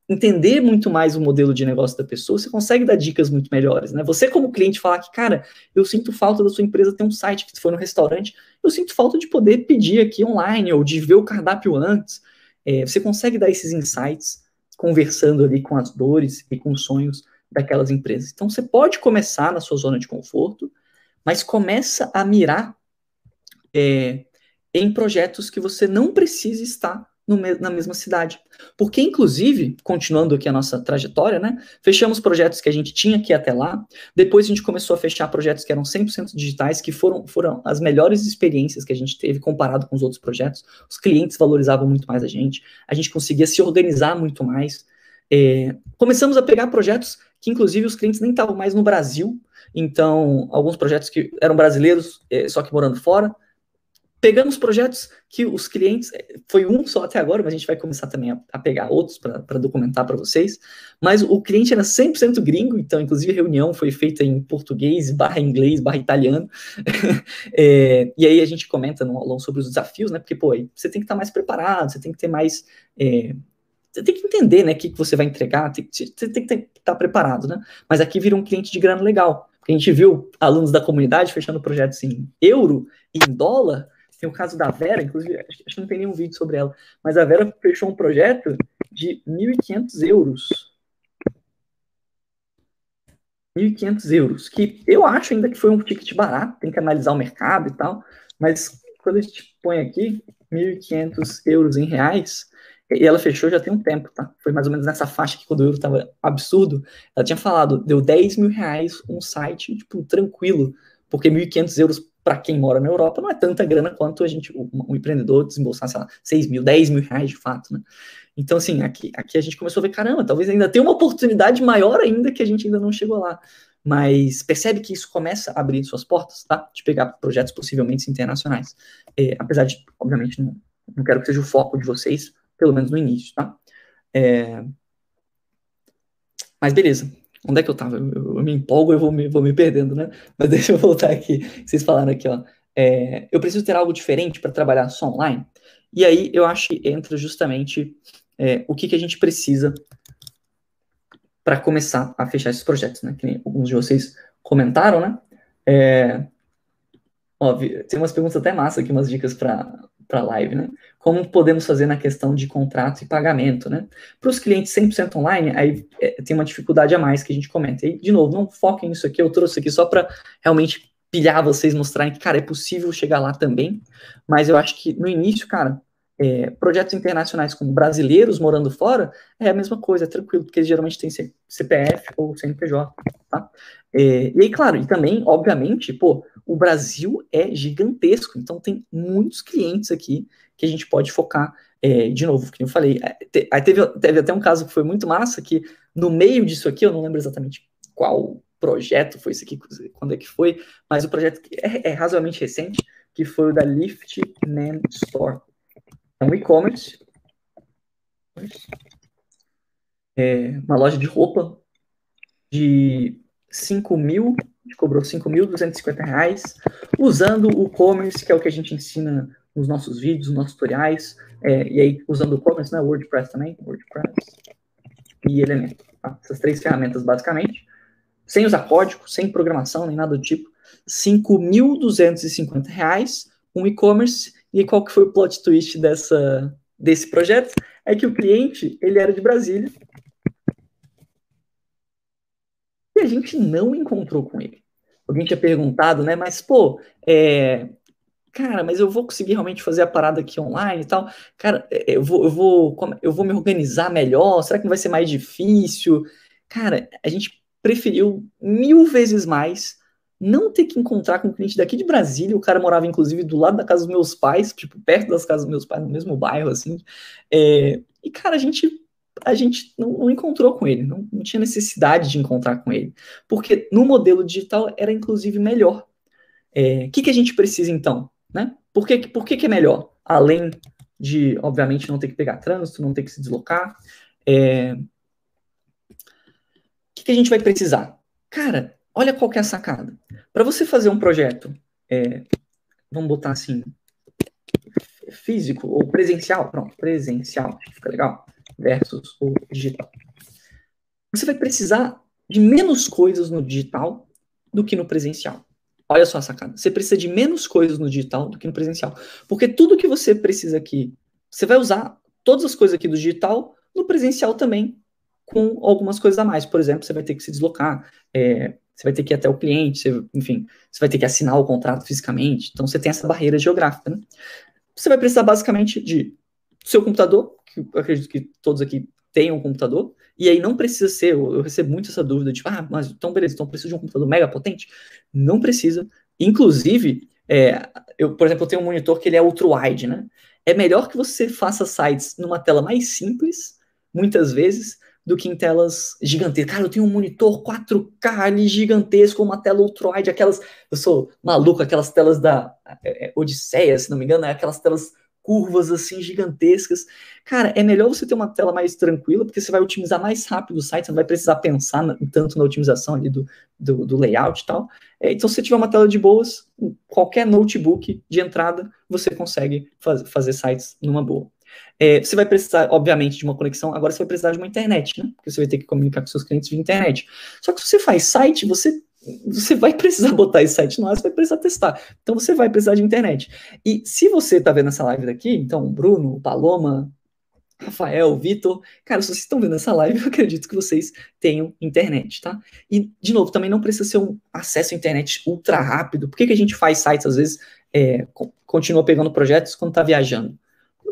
entender muito mais o modelo de negócio da pessoa, você consegue dar dicas muito melhores, né? Você como cliente falar que, cara, eu sinto falta da sua empresa ter um site que foi no restaurante, eu sinto falta de poder pedir aqui online ou de ver o cardápio antes. É, você consegue dar esses insights conversando ali com as dores e com os sonhos daquelas empresas. Então você pode começar na sua zona de conforto, mas começa a mirar é, em projetos que você não precisa estar na mesma cidade. Porque, inclusive, continuando aqui a nossa trajetória, né? Fechamos projetos que a gente tinha ir até lá. Depois a gente começou a fechar projetos que eram 100% digitais, que foram, foram as melhores experiências que a gente teve comparado com os outros projetos. Os clientes valorizavam muito mais a gente. A gente conseguia se organizar muito mais. É, começamos a pegar projetos que, inclusive, os clientes nem estavam mais no Brasil. Então, alguns projetos que eram brasileiros, é, só que morando fora pegamos projetos que os clientes, é, foi um só até agora, mas a gente vai começar também a, a pegar outros para documentar para vocês, mas o cliente era 100% gringo, então inclusive a reunião foi feita em português, barra inglês, barra italiano, é, e aí a gente comenta no aulão sobre os desafios, né, porque, pô, você tem que estar mais preparado, você tem que ter mais... É, você tem que entender, né, o que, que você vai entregar, tem, você tem que estar preparado, né, mas aqui vira um cliente de grana legal, a gente viu alunos da comunidade fechando projetos em euro e em dólar, tem o caso da Vera, inclusive, acho, que não tem nenhum vídeo sobre ela, mas a Vera fechou um projeto de 1.500 euros. 1.500 euros, que eu acho ainda que foi um ticket barato, tem que analisar o mercado e tal, mas quando a gente põe aqui 1.500 euros em reais, e ela fechou já tem um tempo, tá? Foi mais ou menos nessa faixa que quando o euro tava absurdo, ela tinha falado, deu 10 mil reais um site, tipo, tranquilo, porque 1.500 euros para quem mora na Europa, não é tanta grana quanto a gente, um, empreendedor desembolsar, sei lá, 6 mil, 10 mil reais de fato, né? Então, assim, aqui, aqui a gente começou a ver, caramba, talvez ainda tenha uma oportunidade maior ainda que a gente ainda não chegou lá. Mas percebe que isso começa a abrir suas portas, tá? De pegar projetos possivelmente internacionais. É, apesar de, obviamente, não, não quero que seja o foco de vocês, pelo menos no início, tá? É... Mas beleza. Onde é que eu tava? Eu, eu, eu me empolgo e vou me, vou me perdendo, né? Mas deixa eu voltar aqui. Vocês falaram aqui, ó. É, eu preciso ter algo diferente para trabalhar só online. E aí eu acho que entra justamente é, o que, que a gente precisa para começar a fechar esses projetos, né? Que alguns de vocês comentaram, né? É, ó, tem umas perguntas até massa aqui, umas dicas para para a live, né? Como podemos fazer na questão de contrato e pagamento, né? Para os clientes 100% online, aí é, tem uma dificuldade a mais que a gente comenta. E, de novo, não foquem nisso aqui, eu trouxe aqui só para realmente pilhar vocês, mostrarem que, cara, é possível chegar lá também, mas eu acho que no início, cara, é, projetos internacionais com brasileiros morando fora é a mesma coisa, é tranquilo, porque eles geralmente têm CPF ou CNPJ, tá? É, e aí, claro, e também, obviamente, pô, o Brasil é gigantesco, então tem muitos clientes aqui que a gente pode focar. É, de novo, que eu falei, é, aí teve, teve até um caso que foi muito massa, que no meio disso aqui, eu não lembro exatamente qual projeto foi isso aqui, quando é que foi, mas o projeto é, é razoavelmente recente, que foi o da Lift Man Store. Um e-commerce, é uma loja de roupa de 5 mil cobrou 5.250 reais, usando o commerce, que é o que a gente ensina nos nossos vídeos, nos nossos tutoriais, é, e aí usando o commerce, né, WordPress também, WordPress e Elementor, tá? essas três ferramentas basicamente, sem usar código, sem programação, nem nada do tipo, 5.250 reais, um e-commerce, e qual que foi o plot twist dessa, desse projeto? É que o cliente, ele era de Brasília, E a gente não encontrou com ele. Alguém tinha perguntado, né? Mas, pô, é, cara, mas eu vou conseguir realmente fazer a parada aqui online e tal? Cara, é, eu vou, eu vou, eu vou me organizar melhor? Será que não vai ser mais difícil? Cara, a gente preferiu mil vezes mais não ter que encontrar com um cliente daqui de Brasília, o cara morava inclusive do lado da casa dos meus pais, tipo, perto das casas dos meus pais, no mesmo bairro, assim, é, e cara, a gente a gente não, não encontrou com ele, não, não, tinha necessidade de encontrar com ele, porque no modelo digital era inclusive melhor. O é, que, que a gente precisa então? Né? Por, que, por que, que é melhor? Além de, obviamente, não ter que pegar trânsito, não ter que se deslocar. É... O que, que a gente vai precisar? Cara, olha qual é a sacada. Para você fazer um projeto, é, vamos botar assim, físico ou presencial, pronto, presencial, fica legal, versus o digital. Você vai precisar de menos coisas no digital do que no presencial. Olha só a sacada. Você precisa de menos coisas no digital do que no presencial. Porque tudo que você precisa aqui, você vai usar todas as coisas aqui do digital no presencial também, com algumas coisas a mais. Por exemplo, você vai ter que se deslocar, é, você vai ter que ir até o cliente, você, enfim, você vai ter que assinar o contrato fisicamente. Então, você tem essa barreira geográfica. Né? Você vai precisar basicamente de seu computador, que eu acredito que todos aqui tenham um computador, e aí não precisa ser, eu, recebo muito essa dúvida, tipo, ah, mas então beleza, então preciso de um computador mega potente? Não precisa. Inclusive, é, eu, por exemplo, eu tenho um monitor que ele é ultra-wide, né? É melhor que você faça sites numa tela mais simples, muitas vezes, do que em telas gigantescas. Cara, eu tenho um monitor 4K ali gigantesco, uma tela ultra-wide, aquelas. Eu sou maluco, aquelas telas da é, é, Odisseia, se não me engano, é aquelas telas curvas assim gigantescas. Cara, é melhor você ter uma tela mais tranquila, porque você vai otimizar mais rápido o site, você não vai precisar pensar na, tanto na otimização ali do, do, do layout e tal. É, então, se você tiver uma tela de boas, qualquer notebook de entrada, você consegue faz, fazer sites numa boa. É, você vai precisar, obviamente, de uma conexão, agora você vai precisar de uma internet, né? Porque você vai ter que comunicar com seus clientes via internet. Só que se você faz site, você você vai precisar botar esse site no ar, você vai precisar testar. Então você vai precisar de internet. E se você está vendo essa live daqui, então Bruno, Paloma, Rafael, Vitor, cara, se vocês estão vendo essa live, eu acredito que vocês tenham internet, tá? E, de novo, também não precisa ser um acesso à internet ultra rápido. Por que, que a gente faz sites, às vezes, é, continua pegando projetos quando está viajando?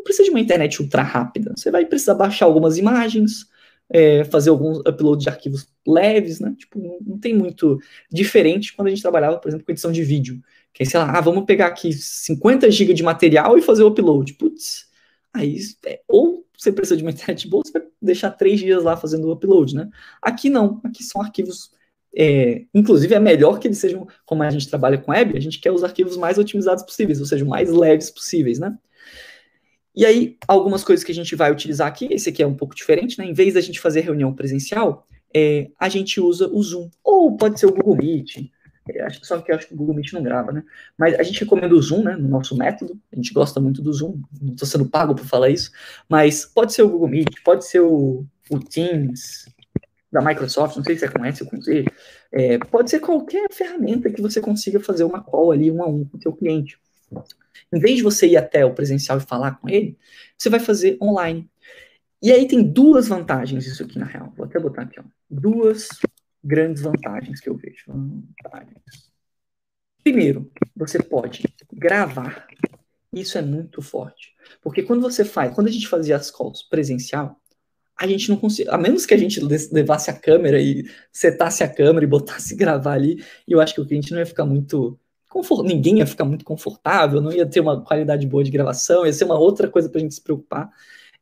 Precisa de uma internet ultra rápida. Você vai precisar baixar algumas imagens, é, fazer alguns uploads de arquivos leves, né? Tipo, não, não, tem muito diferente quando a gente trabalhava, por exemplo, com edição de vídeo. Que aí, sei lá, ah, vamos pegar aqui 50 GB de material e fazer o upload. Putz, aí, é, ou você precisa de uma internet boa, você vai deixar três dias lá fazendo o upload, né? Aqui não, aqui são arquivos. É, inclusive, é melhor que eles sejam, como a gente trabalha com web, a gente quer os arquivos mais otimizados possíveis, ou seja, mais leves possíveis, né? E aí, algumas coisas que a gente vai utilizar aqui, esse aqui é um pouco diferente, né? Em vez da gente fazer reunião presencial, é, a gente usa o Zoom. Ou pode ser o Google Meet. É, só que eu acho que o Google Meet não grava, né? Mas a gente recomenda o Zoom, né? No nosso método. A gente gosta muito do Zoom. Não estou sendo pago para falar isso. Mas pode ser o Google Meet, pode ser o, o Teams da Microsoft, não sei se você conhece o Z. É, pode ser qualquer ferramenta que você consiga fazer uma call ali, um a um, com o seu cliente. Em vez de você ir até o presencial e falar com ele, você vai fazer online. E aí tem duas vantagens isso aqui, na real. Vou até botar aqui, ó. Duas grandes vantagens que eu vejo. Vantagens. Primeiro, você pode gravar. Isso é muito forte. Porque quando você faz, quando a gente fazia as calls presencial, a gente não conseguia, a menos que a gente levasse a câmera e setasse a câmera e botasse gravar ali, eu acho que o cliente não ia ficar muito confort... ninguém ia ficar muito confortável, não ia ter uma qualidade boa de gravação, ia ser uma outra coisa para a gente se preocupar.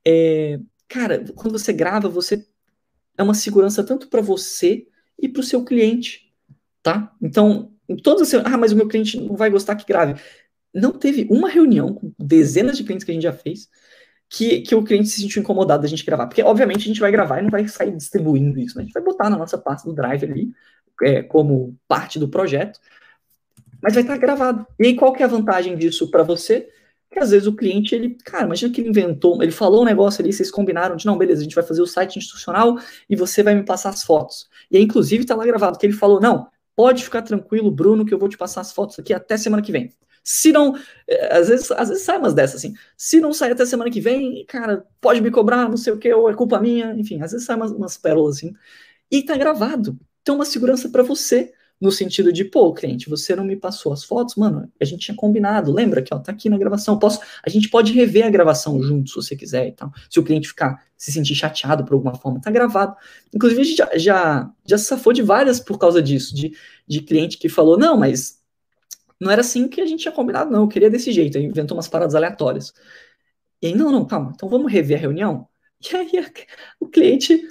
É, cara, quando você grava, você é uma segurança tanto para você e para o seu cliente, tá? Então, todas as ah, mas o meu cliente não vai gostar que grave. Não teve uma reunião com dezenas de clientes que a gente já fez que, que o cliente se sentiu incomodado da gente gravar. Porque, obviamente, a gente vai gravar e não vai sair distribuindo isso, né? A gente vai botar na nossa pasta do Drive ali, é, como parte do projeto, mas vai estar gravado. E aí, qual que é a vantagem disso para você? Que às vezes o cliente, ele, cara, imagina que ele inventou, ele falou um negócio ali, vocês combinaram de, não, beleza, a gente vai fazer o site institucional e você vai me passar as fotos. E aí, inclusive, tá lá gravado que ele falou, não, pode ficar tranquilo, Bruno, que eu vou te passar as fotos aqui até semana que vem. Se não, eh, às vezes, às vezes sai umas dessas assim. Se não sair até semana que vem, cara, pode me cobrar, não sei o que, ou é culpa minha, enfim, às vezes sai umas, umas pérolas assim. E tá gravado. ter uma segurança para você, no sentido de, pô, cliente, você não me passou as fotos, mano, a gente tinha combinado, lembra que, ó, tá aqui na gravação, posso, a gente pode rever a gravação junto, se você quiser e tal, se o cliente ficar, se sentir chateado por alguma forma, tá gravado. Inclusive, a gente já, já, já safou de várias por causa disso, de, de cliente que falou, não, mas não era assim que a gente tinha combinado, não, eu queria desse jeito, aí inventou umas paradas aleatórias. E aí, não, não, calma, então vamos rever a reunião? E aí o cliente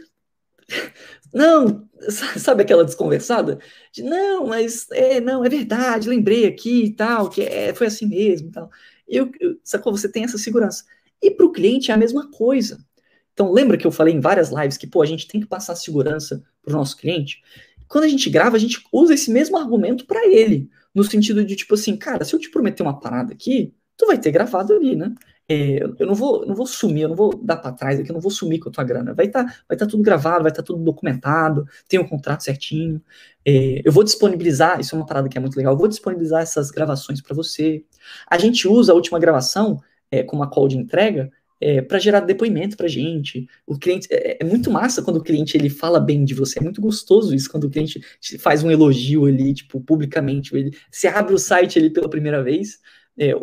não, sabe aquela desconversada? De, não, mas é, não, é verdade, lembrei aqui e tal, que é, foi assim mesmo e tal. Eu, eu, sacou? Você tem essa segurança. E para o cliente é a mesma coisa. Então, lembra que eu falei em várias lives que, pô, a gente tem que passar segurança para o nosso cliente? Quando a gente grava, a gente usa esse mesmo argumento para ele. No sentido de, tipo assim, cara, se eu te prometer uma parada aqui, tu vai ter gravado ali, né? É, eu não vou, não vou sumir, eu não vou dar para trás aqui, eu não vou sumir com a tua grana. Vai estar tá, vai tá tudo gravado, vai estar tá tudo documentado, tem um contrato certinho. É, eu vou disponibilizar, isso é uma parada que é muito legal, eu vou disponibilizar essas gravações para você. A gente usa a última gravação é, como uma call de entrega é, para gerar depoimento para gente. O cliente é, é, muito massa quando o cliente ele fala bem de você. É muito gostoso isso quando o cliente faz um elogio ali, tipo publicamente. Ele, você abre o site ali pela primeira vez é,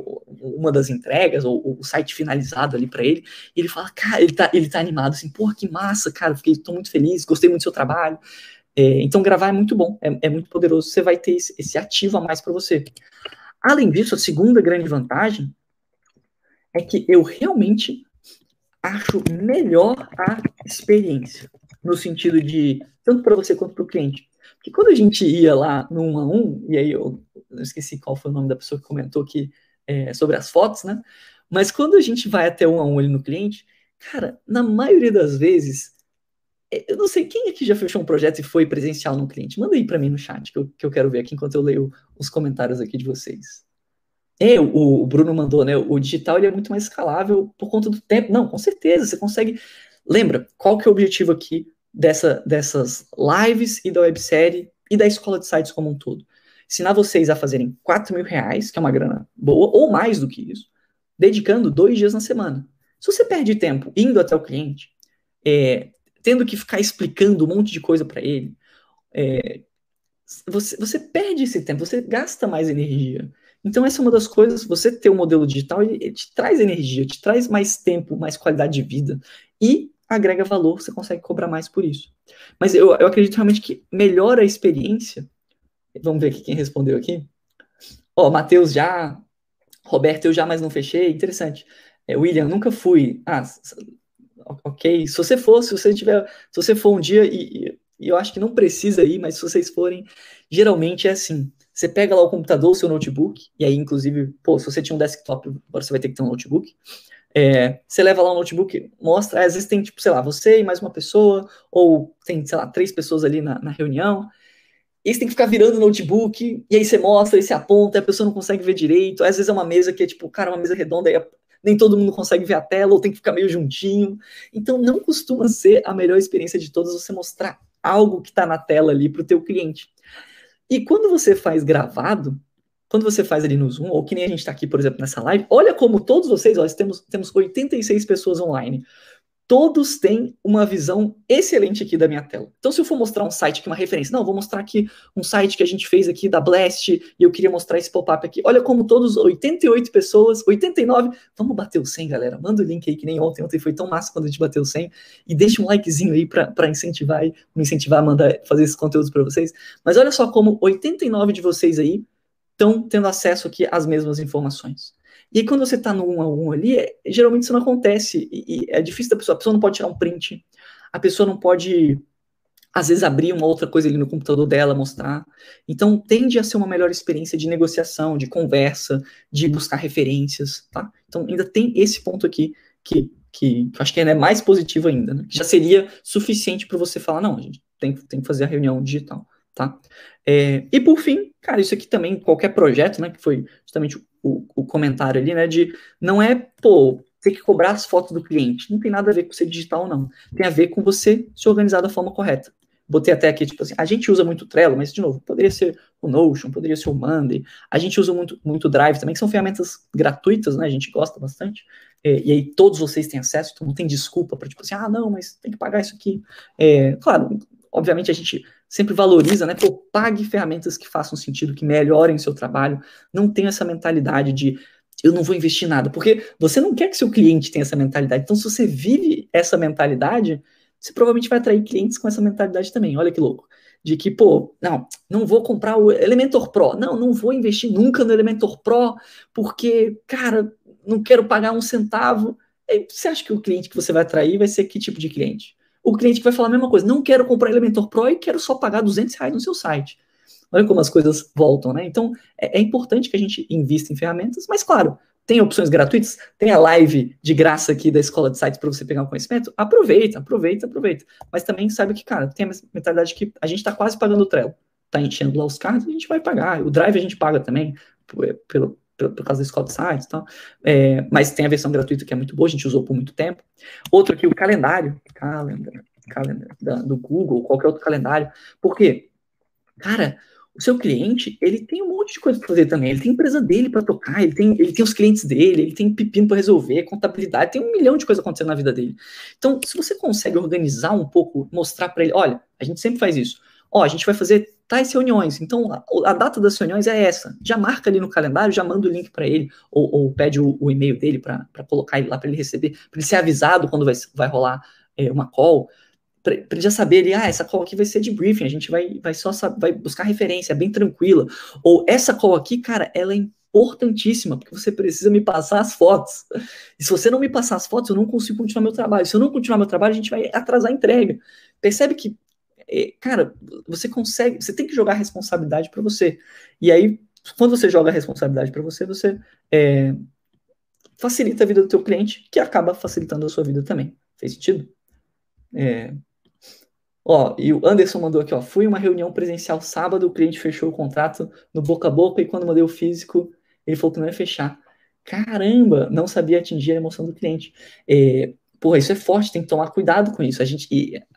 uma das entregas, ou, o site finalizado ali para ele, e ele fala, cara, ele tá, ele tá animado, assim, porra, que massa, cara, fiquei, tô muito feliz, gostei muito do seu trabalho. É, então, gravar é muito bom, é, é, muito poderoso, você vai ter esse, esse ativo a mais para você. Além disso, a segunda grande vantagem é que eu realmente acho melhor a experiência, no sentido de, tanto para você quanto para o cliente. Porque quando a gente ia lá no um a e aí eu, eu esqueci qual foi o nome da pessoa que comentou aqui é, sobre as fotos, né? Mas quando a gente vai até um a um ali no cliente, cara, na maioria das vezes, é, eu não sei quem aqui já fechou um projeto e foi presencial no cliente. Manda aí para mim no chat, que eu, que eu quero ver aqui enquanto eu leio os comentários aqui de vocês. É, o, o Bruno mandou, né? O digital ele é muito mais escalável por conta do tempo. Não, com certeza, você consegue. Lembra, qual que é o objetivo aqui dessa, dessas lives e da websérie e da escola de sites como um todo. Ensinar vocês a fazerem 4 mil reais, que é uma grana boa, ou mais do que isso, dedicando dois dias na semana. Se você perde tempo indo até o cliente, é, tendo que ficar explicando um monte de coisa para ele, é, você, você perde esse tempo, você gasta mais energia. Então, essa é uma das coisas, você ter um modelo digital, ele, ele, te traz energia, te traz mais tempo, mais qualidade de vida. E agrega valor, você consegue cobrar mais por isso. Mas eu, eu acredito realmente que melhora a experiência. Vamos ver aqui quem respondeu aqui. Ó, oh, Matheus já. Roberto, eu já, mas não fechei. Interessante. É, William, nunca fui. Ah, ok. Se você for, se você tiver. Se você for um dia, e, e eu acho que não precisa ir, mas se vocês forem, geralmente é assim. Você pega lá o computador, o seu notebook, e aí, inclusive, pô, se você tinha um desktop, agora você vai ter que ter um notebook. É, você leva lá o notebook, mostra, às vezes tem, tipo, sei lá, você e mais uma pessoa, ou tem, sei lá, três pessoas ali na, na reunião, e você tem que ficar virando o notebook, e aí você mostra, e você aponta, e a pessoa não consegue ver direito, às vezes é uma mesa que é, tipo, cara, uma mesa redonda, e nem todo mundo consegue ver a tela, ou tem que ficar meio juntinho, então não costuma ser a melhor experiência de todas você mostrar algo que está na tela ali para o teu cliente. E quando você faz gravado, quando você faz ali no Zoom, ou que nem a gente está aqui, por exemplo, nessa live, olha como todos vocês, ó, temos, temos 86 pessoas online. Todos têm uma visão excelente aqui da minha tela. Então, se eu for mostrar um site aqui, uma referência, não, vou mostrar aqui um site que a gente fez aqui da Blast, e eu queria mostrar esse pop-up aqui. Olha como todos, 88 pessoas, 89, vamos bater o 100, galera. Manda o link aí, que nem ontem. Ontem foi tão massa quando a gente bateu o 100. E deixa um likezinho aí para incentivar, me incentivar a mandar fazer esses conteúdos para vocês. Mas olha só como 89 de vocês aí estão tendo acesso aqui às mesmas informações. E quando você está no um a um ali, é, geralmente isso não acontece. E, e, é difícil da pessoa. A pessoa não pode tirar um print. A pessoa não pode, às vezes, abrir uma outra coisa ali no computador dela, mostrar. Então, tende a ser uma melhor experiência de negociação, de conversa, de buscar referências, tá? Então, ainda tem esse ponto aqui que, que, que acho que é mais positivo ainda, né? Já seria suficiente para você falar, não, a gente tem, tem que fazer a reunião digital tá? É, e por fim, cara, isso aqui também, qualquer projeto, né, que foi justamente o, o comentário ali, né, de não é, pô, ter que cobrar as fotos do cliente, não tem nada a ver com ser digital, não. Tem a ver com você se organizar da forma correta. Botei até aqui, tipo assim, a gente usa muito Trello, mas, de novo, poderia ser o Notion, poderia ser o Monday. A gente usa muito, muito Drive também, que são ferramentas gratuitas, né? A gente gosta bastante. É, e aí todos vocês têm acesso, então não tem desculpa para, tipo assim, ah, não, mas tem que pagar isso aqui. É, claro, obviamente a gente sempre valoriza, né? Pô, pague ferramentas que façam sentido, que melhorem o seu trabalho. Não tenha essa mentalidade de eu não vou investir nada, porque você não quer que seu cliente tenha essa mentalidade. Então, se você vive essa mentalidade, você provavelmente vai atrair clientes com essa mentalidade também. Olha que louco. De que, pô, não, não vou comprar o Elementor Pro. Não, não vou investir nunca no Elementor Pro, porque, cara, não quero pagar um centavo. Você acha que o cliente que você vai atrair vai ser que tipo de cliente? O cliente vai falar a mesma coisa, não quero comprar Elementor Pro e quero só pagar 200 reais no seu site. Olha como as coisas voltam, né? Então, é, é importante que a gente invista em ferramentas, mas claro, tem opções gratuitas, tem a live de graça aqui da escola de sites para você pegar um conhecimento. Aproveita, aproveita, aproveita. Mas também sabe que, cara, tem a mentalidade que a gente está quase pagando o Trello. Tá enchendo lá os cards, a gente vai pagar. O Drive a gente paga também, pelo, por, por causa da escola de sites e tal. É, mas tem a versão gratuita que é muito boa, a gente usou por muito tempo. Outro aqui, o calendário. Calendar, calendar da, do Google, qualquer outro calendário. Por quê? Cara, o seu cliente, ele tem um monte de coisa para fazer também. Ele tem empresa dele para tocar, ele tem, ele tem os clientes dele, ele tem pepino para resolver, contabilidade, tem um milhão de coisas acontecendo na vida dele. Então, se você consegue organizar um pouco, mostrar para ele, olha, a gente sempre faz isso. Ó, a gente vai fazer tais reuniões. Então, a, a, data das reuniões é essa. Já marca ali no calendário, já manda o link para ele, ou, ou, pede o, o e-mail dele para colocar ele lá para ele receber, para ele ser avisado quando vai, vai rolar é, uma call para ele já saber ali, ah, essa call aqui vai ser de briefing, a gente vai, vai só vai buscar referência, é bem tranquila. Ou essa call aqui, cara, ela é importantíssima, porque você precisa me passar as fotos. E se você não me passar as fotos, eu não consigo continuar meu trabalho. Se eu não continuar meu trabalho, a gente vai atrasar a entrega. Percebe que, é, cara, você consegue, você tem que jogar a responsabilidade para você. E aí, quando você joga a responsabilidade para você, você é, facilita a vida do teu cliente, que acaba facilitando a sua vida também. Fez sentido? É, Ó, e o Anderson mandou aqui, ó. Fui uma reunião presencial sábado, o cliente fechou o contrato no boca a boca e quando mandei o físico, ele falou que não ia fechar. Caramba, não sabia atingir a emoção do cliente. É, porra, isso é forte, tem que tomar cuidado com isso. A gente,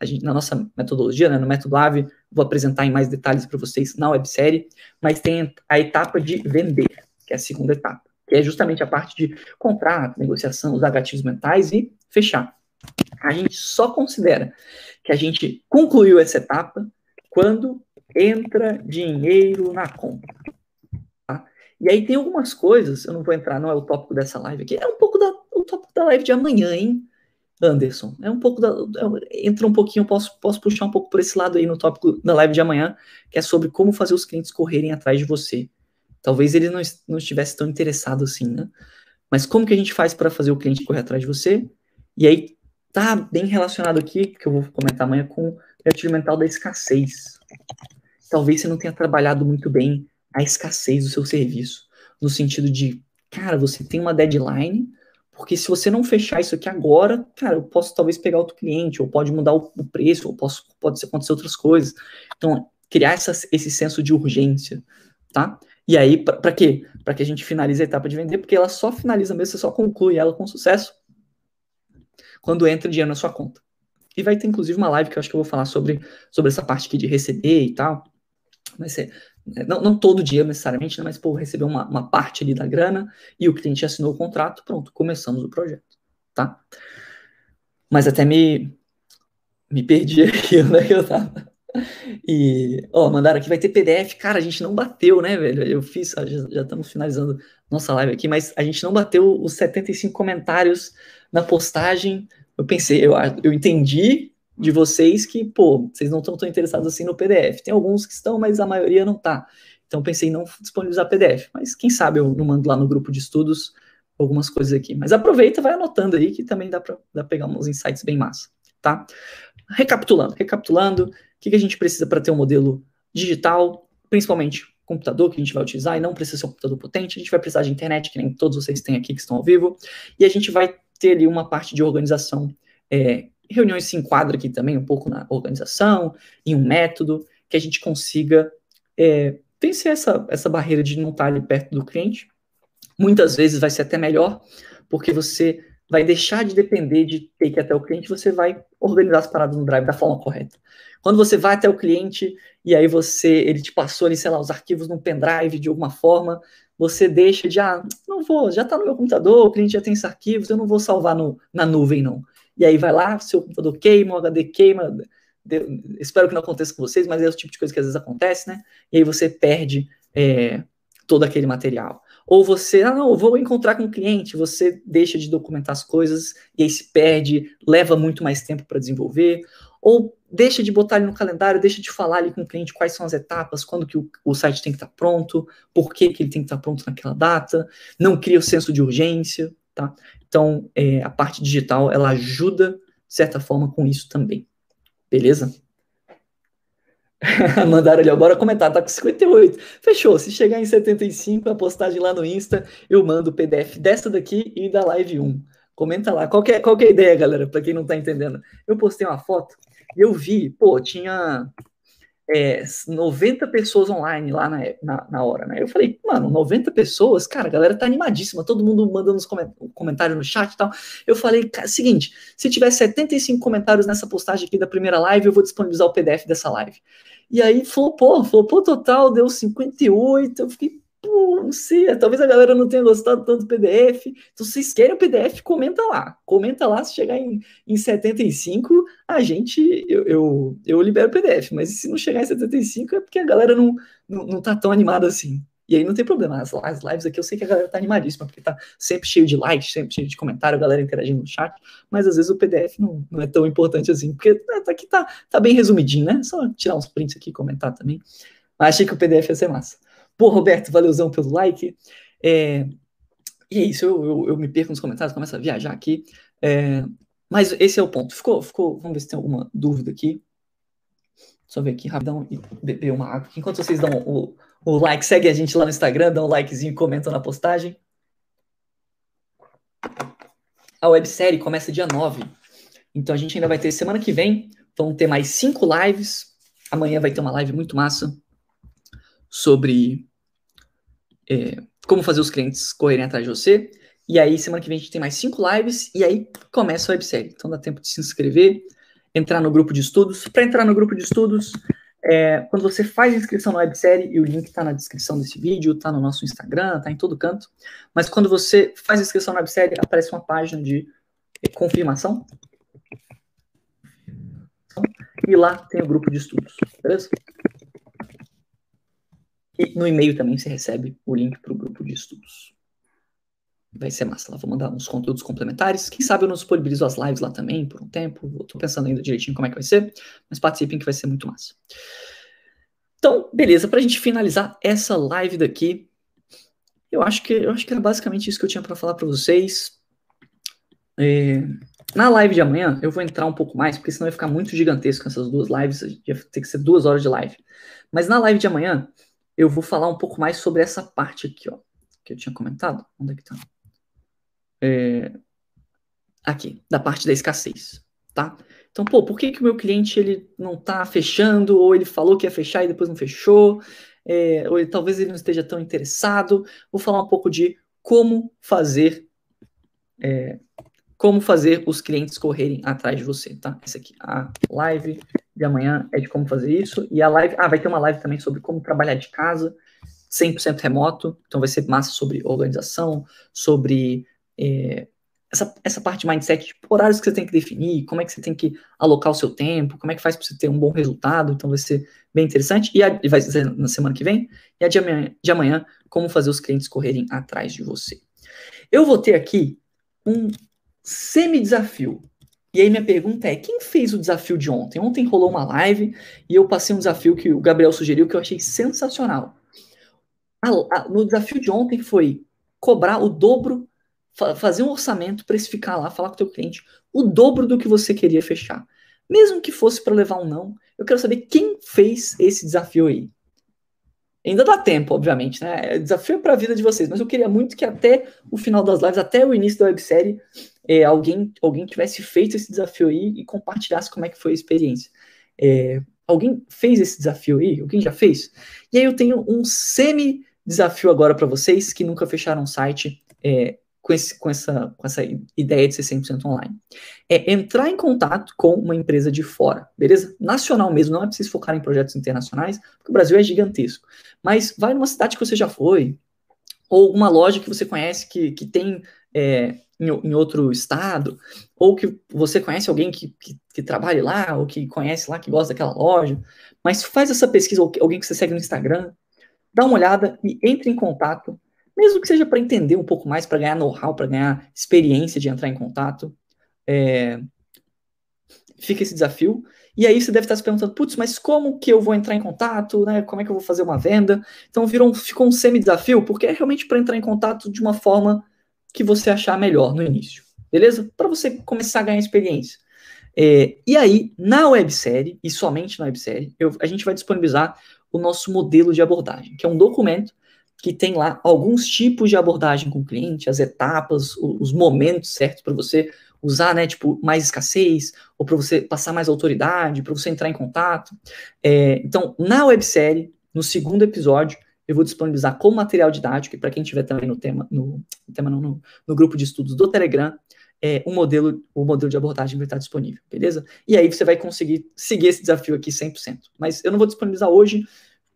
a gente na nossa metodologia, né, no método AVE, vou apresentar em mais detalhes para vocês na websérie, mas tem a etapa de vender, que é a segunda etapa, que é justamente a parte de contrato, negociação, usar gatilhos mentais e fechar. A gente só considera que a gente concluiu essa etapa quando entra dinheiro na conta. Tá? E aí tem algumas coisas, eu não vou entrar, não é o tópico dessa live aqui, é um pouco da, o tópico da live de amanhã, hein, Anderson? É um pouco da. É, entra um pouquinho, posso, posso puxar um pouco por esse lado aí no tópico da live de amanhã, que é sobre como fazer os clientes correrem atrás de você. Talvez ele não, não estivesse tão interessado assim, né? Mas como que a gente faz para fazer o cliente correr atrás de você? E aí tá bem relacionado aqui, que eu vou comentar amanhã, com o gatilho mental da escassez. Talvez você não tenha trabalhado muito bem a escassez do seu serviço, no sentido de, cara, você tem uma deadline, porque se você não fechar isso aqui agora, cara, eu posso talvez pegar outro cliente, ou pode mudar o, preço, ou posso, pode acontecer outras coisas. Então, criar essa, esse senso de urgência, tá? E aí, para quê? Para que a gente finalize a etapa de vender, porque ela só finaliza mesmo, você só conclui ela com sucesso quando entra dinheiro na sua conta. E vai ter inclusive uma live que eu acho que eu vou falar sobre, sobre essa parte aqui de receber e tal. Vai ser, não, não todo dia necessariamente, né, mas pô, receber uma, uma parte ali da grana e o cliente assinou o contrato, pronto, começamos o projeto, tá? Mas até me, me perdi aqui onde é que eu tava. E, ó, mandaram aqui, vai ter PDF. Cara, a gente não bateu, né, velho? Eu fiz, já, já estamos finalizando nossa live aqui, mas a gente não bateu os 75 comentários na postagem, eu pensei, eu, eu entendi de vocês que, pô, vocês não estão tão interessados assim no PDF. Tem alguns que estão, mas a maioria não tá. Então pensei em não disponibilizar PDF. Mas quem sabe eu não mando lá no grupo de estudos algumas coisas aqui. Mas aproveita, vai anotando aí que também dá para pegar uns insights bem massa, tá? Recapitulando, recapitulando, o que, que a gente precisa para ter um modelo digital, principalmente computador que a gente vai utilizar, e não precisa ser um computador potente, a gente vai precisar de internet, que nem todos vocês têm aqui que estão ao vivo, e a gente vai ter ali uma parte de organização. É, reuniões se enquadra aqui também um pouco na organização, em um método, que a gente consiga é, vencer essa, essa barreira de não estar ali perto do cliente. Muitas vezes vai ser até melhor, porque você vai deixar de depender de ter que ir até o cliente, você vai organizar as paradas no Drive da forma correta. Quando você vai até o cliente e aí você, ele te passou ali, sei lá, os arquivos num pendrive de alguma forma, você deixa de, ah, não vou, já está no meu computador, o cliente já tem esses arquivos, eu não vou salvar no, na nuvem, não. E aí vai lá, seu computador queima, o HD queima, espero que não aconteça com vocês, mas é o tipo de coisa que às vezes acontece, né? E aí você perde é, todo aquele material. Ou você, ah, não, vou encontrar com o um cliente, você deixa de documentar as coisas e aí se perde, leva muito mais tempo para desenvolver. Ou deixa de botar ali no calendário, deixa de falar ali com o cliente quais são as etapas, quando que o, o site tem que estar tá pronto, por que, que ele tem que estar tá pronto naquela data, não cria o senso de urgência, tá? Então, é, a parte digital, ela ajuda, de certa forma, com isso também. Beleza? Mandaram ali, bora comentar, tá com 58. Fechou, se chegar em 75, a postagem lá no Insta, eu mando o PDF dessa daqui e da live 1. Comenta lá, qual que é, qual que é a ideia, galera, para quem não tá entendendo. Eu postei uma foto e eu vi, pô, tinha é, 90 pessoas online lá na, na, na, hora, né? Eu falei, mano, 90 pessoas, cara, a galera tá animadíssima, todo mundo mandando os comentários no chat e tal. Eu falei, cara, seguinte, se tiver 75 comentários nessa postagem aqui da primeira live, eu vou disponibilizar o PDF dessa live. E aí flopou, flopou total, deu 58, eu fiquei, pô, não sei, talvez a galera não tenha gostado tanto do PDF. Então, se vocês querem o PDF, comenta lá. Comenta lá, se chegar em, em 75, a gente, eu, eu, eu libero o PDF. Mas se não chegar em 75, é porque a galera não, não, não tá tão animada assim. E aí não tem problema. As, as lives aqui eu sei que a galera tá animadíssima, porque tá sempre cheio de likes, sempre cheio de comentário, a galera interagindo no chat. Mas às vezes o PDF não, não é tão importante assim, porque né, tá aqui tá, tá bem resumidinho, né? Só tirar uns prints aqui e comentar também. Mas achei que o PDF ia ser massa. Pô, Roberto, valeuzão pelo like. É, e é isso, eu, eu, eu, me perco nos comentários, começo a viajar aqui. É, mas esse é o ponto. Ficou, ficou. Vamos ver se tem alguma dúvida aqui. Só ver aqui rapidão e beber uma água. Enquanto vocês dão o, o like, segue a gente lá no Instagram, dá um likezinho comenta na postagem. A websérie começa dia 9. Então a gente ainda vai ter semana que vem. Vão ter mais cinco lives. Amanhã vai ter uma live muito massa sobre é, como fazer os clientes correrem atrás de você. E aí, semana que vem, a gente tem mais cinco lives e aí começa a websérie. Então dá tempo de se inscrever, entrar no grupo de estudos. Para entrar no grupo de estudos, é, quando você faz inscrição na websérie, e o link está na descrição desse vídeo, está no nosso Instagram, está em todo canto. Mas quando você faz inscrição na websérie, aparece uma página de confirmação. E lá tem o grupo de estudos, beleza? E no e-mail também você recebe o link para o grupo de estudos. Vai ser massa. Lá vou mandar uns conteúdos complementares. Quem sabe eu não disponibilizo as lives lá também por um tempo. Estou pensando ainda direitinho como é que vai ser. Mas participem que vai ser muito massa. Então, beleza. Para a gente finalizar essa live daqui, eu acho que eu acho que era basicamente isso que eu tinha para falar para vocês. É, na live de amanhã, eu vou entrar um pouco mais, porque senão vai ficar muito gigantesco essas duas lives. Ia ter que ser duas horas de live. Mas na live de amanhã, eu vou falar um pouco mais sobre essa parte aqui, ó, que eu tinha comentado. Onde é que tá? É, aqui, da parte da escassez, tá? Então, pô, por que, que o meu cliente ele não tá fechando, ou ele falou que ia fechar e depois não fechou, é, ou ele, talvez ele não esteja tão interessado. Vou falar um pouco de como fazer é, como fazer os clientes correrem atrás de você, tá? Essa aqui, a live de amanhã é de como fazer isso. E a live, ah, vai ter uma live também sobre como trabalhar de casa, 100% remoto. Então vai ser massa sobre organização, sobre é, essa, essa parte de mindset, tipo, horários que você tem que definir, como é que você tem que alocar o seu tempo, como é que faz para você ter um bom resultado. Então vai ser bem interessante. E, a, vai ser na semana que vem. E a de amanhã, de amanhã, como fazer os clientes correrem atrás de você. Eu vou ter aqui um semi-desafio. E aí minha pergunta é, quem fez o desafio de ontem? Ontem rolou uma live e eu passei um desafio que o Gabriel sugeriu que eu achei sensacional. A, a, no desafio de ontem foi cobrar o dobro, fa fazer um orçamento, precificar lá, falar com o teu cliente o dobro do que você queria fechar. Mesmo que fosse para levar um não, eu quero saber quem fez esse desafio aí. Ainda dá tempo, obviamente, né? É desafio para a vida de vocês, mas eu queria muito que até o final das lives, até o início da websérie, é, alguém, alguém tivesse feito esse desafio aí e compartilhasse como é que foi a experiência. É, alguém fez esse desafio aí? Alguém já fez? E aí eu tenho um semi-desafio agora para vocês que nunca fecharam um site é, com, esse, com, essa, com essa ideia de ser 100% online. É entrar em contato com uma empresa de fora, beleza? Nacional mesmo, não é preciso focar em projetos internacionais, porque o Brasil é gigantesco. Mas vai numa cidade que você já foi, ou alguma loja que você conhece que, que tem é, em, em, outro estado, ou que você conhece alguém que, que, que trabalhe lá, ou que conhece lá, que gosta daquela loja, mas faz essa pesquisa, alguém que você segue no Instagram, dá uma olhada e entre em contato, mesmo que seja para entender um pouco mais, para ganhar know-how, para ganhar experiência de entrar em contato. É, fica esse desafio. E aí você deve estar se perguntando, putz, mas como que eu vou entrar em contato, né? Como é que eu vou fazer uma venda? Então virou, ficou um semi-desafio, porque é realmente para entrar em contato de uma forma que você achar melhor no início, beleza? Para você começar a ganhar experiência. É, e aí, na websérie, e somente na websérie, eu, a gente vai disponibilizar o nosso modelo de abordagem, que é um documento que tem lá alguns tipos de abordagem com o cliente, as etapas, os momentos certos para você usar, né, tipo, mais escassez, ou para você passar mais autoridade, para você entrar em contato. É, então, na websérie, no segundo episódio, eu vou disponibilizar como material didático, e para quem tiver também no tema, no, no tema não, no, no, grupo de estudos do Telegram, é, um modelo, o modelo de abordagem vai estar disponível, beleza? E aí você vai conseguir seguir esse desafio aqui 100%. Mas eu não vou disponibilizar hoje,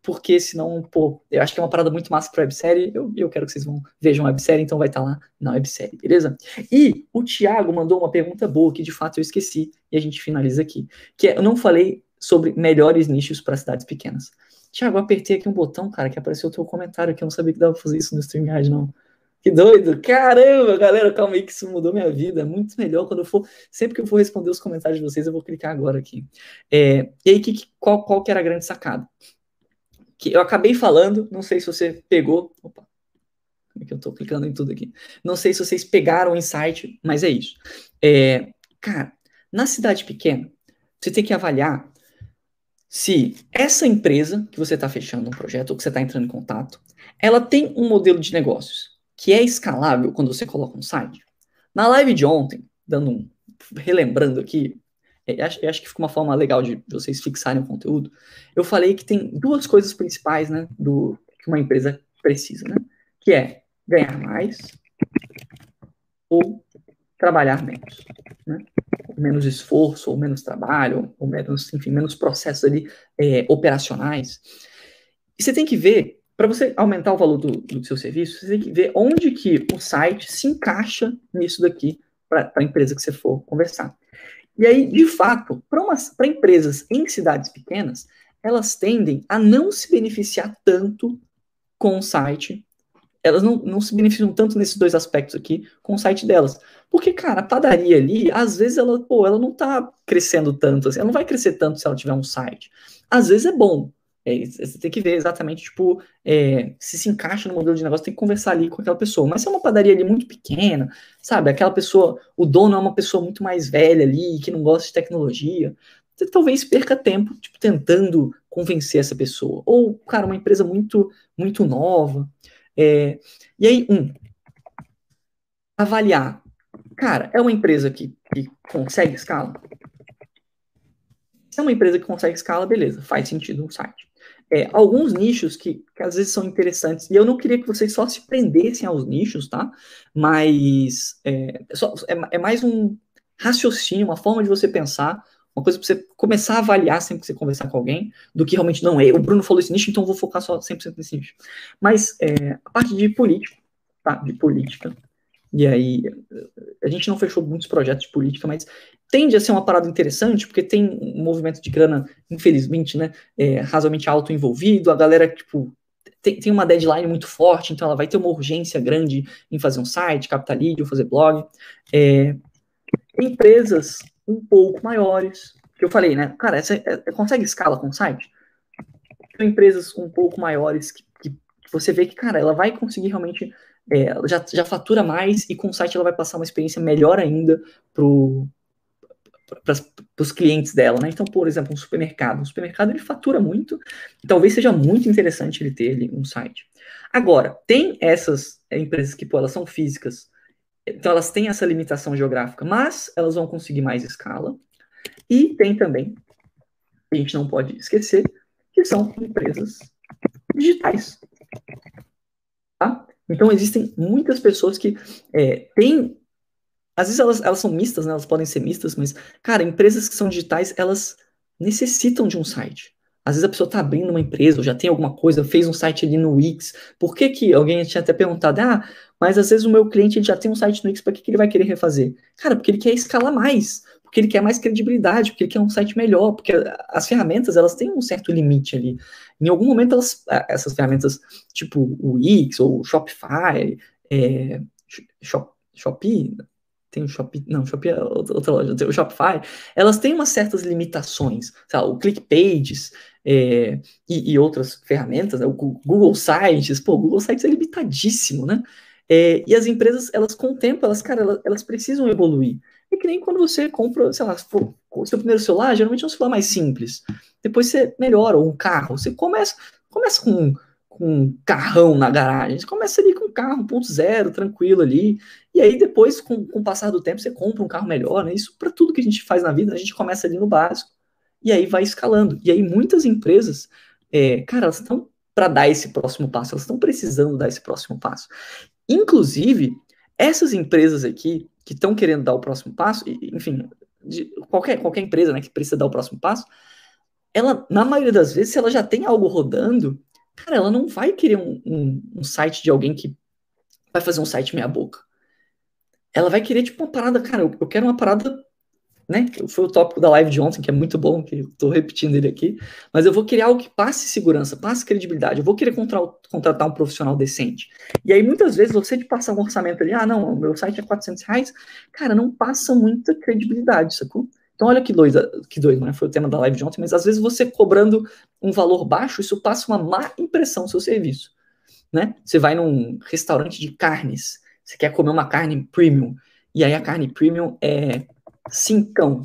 porque senão, pô, eu acho que é uma parada muito massa para websérie, eu, eu quero que vocês vão, vejam a websérie, então vai estar tá lá na websérie, beleza? E o Thiago mandou uma pergunta boa, que de fato eu esqueci, e a gente finaliza aqui, que é, eu não falei sobre melhores nichos para cidades pequenas. Thiago, eu apertei aqui um botão, cara, que apareceu o teu comentário, que eu não sabia que dava pra fazer isso no StreamYard, não. Que doido! Caramba, galera, calma aí que isso mudou minha vida. É muito melhor quando eu for. Sempre que eu for responder os comentários de vocês, eu vou clicar agora aqui. É, e aí, que, qual, qual que era a grande sacada? Que eu acabei falando, não sei se você pegou. Opa, como é que eu tô clicando em tudo aqui? Não sei se vocês pegaram o insight, mas é isso. É, cara, na cidade pequena, você tem que avaliar se essa empresa que você está fechando um projeto ou que você está entrando em contato, ela tem um modelo de negócios que é escalável quando você coloca um site. Na live de ontem, dando um relembrando aqui, é, acho, acho que fica uma forma legal de vocês fixarem o conteúdo. Eu falei que tem duas coisas principais, né, do que uma empresa precisa, né, que é ganhar mais ou trabalhar menos, né, menos esforço ou menos trabalho ou menos, enfim, menos processos ali é, operacionais. E você tem que ver para você aumentar o valor do, do, seu serviço, você tem que ver onde que o site se encaixa nisso daqui para a empresa que você for conversar. E aí, de fato, para empresas em cidades pequenas, elas tendem a não se beneficiar tanto com o site. Elas não, não se beneficiam tanto nesses dois aspectos aqui com o site delas. Porque, cara, a padaria ali, às vezes ela, pô, ela não tá crescendo tanto, assim, ela não vai crescer tanto se ela tiver um site. Às vezes é bom, é, você tem que ver exatamente, tipo, é, se se encaixa no modelo de negócio, tem que conversar ali com aquela pessoa. Mas se é uma padaria ali muito pequena, sabe? Aquela pessoa, o dono é uma pessoa muito mais velha ali, que não gosta de tecnologia, você talvez perca tempo, tipo, tentando convencer essa pessoa. Ou, cara, uma empresa muito, muito nova. É, e aí, um, avaliar. Cara, é uma empresa que, que consegue escala? Se é uma empresa que consegue escala, beleza, faz sentido um site é, alguns nichos que, que, às vezes são interessantes. E eu não queria que vocês só se prendessem aos nichos, tá? Mas é, só, é, é mais um raciocínio, uma forma de você pensar, uma coisa para você começar a avaliar sempre que você conversar com alguém, do que realmente não é. O Bruno falou esse nicho, então eu vou focar só 100% nesse nicho. Mas é, a parte de político, tá? De política. E aí, a gente não fechou muitos projetos de política, mas tende a ser uma parada interessante, porque tem um movimento de grana, infelizmente, né, é, razoavelmente alto envolvido, a galera, tipo, tem, tem uma deadline muito forte, então ela vai ter uma urgência grande em fazer um site, captar lead ou fazer blog. É, empresas um pouco maiores, que eu falei, né, cara, essa, é, consegue escala com site? São empresas um pouco maiores que, que, que você vê que, cara, ela vai conseguir realmente é, já, já fatura mais e com o site ela vai passar uma experiência melhor ainda pro, para os clientes dela, né? Então, por exemplo, um supermercado. Um supermercado ele fatura muito, e talvez seja muito interessante ele ter ali um site. Agora, tem essas empresas que, pô, elas são físicas, então elas têm essa limitação geográfica, mas elas vão conseguir mais escala. E tem também, a gente não pode esquecer, que são empresas digitais. Tá? Então, existem muitas pessoas que é, têm às vezes elas, elas são mistas, né? Elas podem ser mistas, mas, cara, empresas que são digitais, elas necessitam de um site. Às vezes a pessoa está abrindo uma empresa, ou já tem alguma coisa, fez um site ali no Wix. Por que que alguém tinha até perguntado, ah, mas às vezes o meu cliente já tem um site no Wix, para que, que ele vai querer refazer? Cara, porque ele quer escalar mais, porque ele quer mais credibilidade, porque ele quer um site melhor, porque as ferramentas, elas têm um certo limite ali. Em algum momento, elas, essas ferramentas, tipo o Wix ou o Shopify, é, Shop, Shopee, tem o Shopee, não, Shopee é outra loja, o Shopify, elas têm umas certas limitações, sabe? o ClickPages é, e, e, outras ferramentas, né? o Google Sites, pô, o Google Sites é limitadíssimo, né? É, e as empresas, elas com o tempo, elas, cara, elas, elas, precisam evoluir. É que nem quando você compra, sei lá, o seu primeiro celular, geralmente é um celular mais simples. Depois você melhora, ou um carro. Você começa, começa com com um carrão na garagem. Você começa ali com um carro 1.0, tranquilo ali. E aí depois, com, com o passar do tempo, você compra um carro melhor, né? Isso para tudo que a gente faz na vida, a gente começa ali no básico. E aí vai escalando. E aí muitas empresas, é, cara, elas estão para dar esse próximo passo, elas estão precisando dar esse próximo passo. Inclusive, essas empresas aqui que estão querendo dar o próximo passo, enfim, qualquer, qualquer empresa né, que precisa dar o próximo passo, ela, na maioria das vezes, se ela já tem algo rodando, Cara, ela não vai querer um, um, um site de alguém que vai fazer um site meia boca. Ela vai querer, tipo, uma parada, cara, eu, eu quero uma parada, né? Foi o tópico da live de ontem, que é muito bom, que eu tô repetindo ele aqui. Mas eu vou querer algo que passe segurança, passe credibilidade. Eu vou querer contratar, contratar um profissional decente. E aí, muitas vezes, você te passar um orçamento ali, ah, não, meu site é 400 reais, cara, não passa muita credibilidade, sacou? Então, olha que doido, que doido, né? Foi o tema da live de ontem, mas às vezes você cobrando um valor baixo, isso passa uma má impressão no seu serviço, né? Você vai num restaurante de carnes, você quer comer uma carne premium, e aí a carne premium é cincão.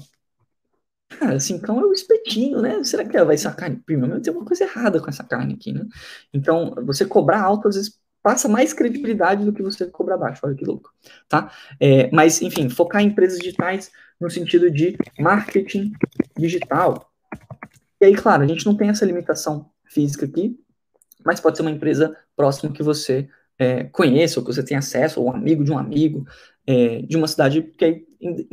Cara, cincão é o espetinho, né? Será que vai ser a carne premium? Tem uma coisa errada com essa carne aqui, né? Então, você cobrar alto, às vezes, passa mais credibilidade do que você cobrar baixo. Olha que louco, tá? É, mas, enfim, focar em empresas digitais no sentido de marketing digital. E aí, claro, a gente não tem essa limitação física aqui, mas pode ser uma empresa próxima que você é, conheça, ou que você tenha acesso, ou um amigo de um amigo, é, de uma cidade que é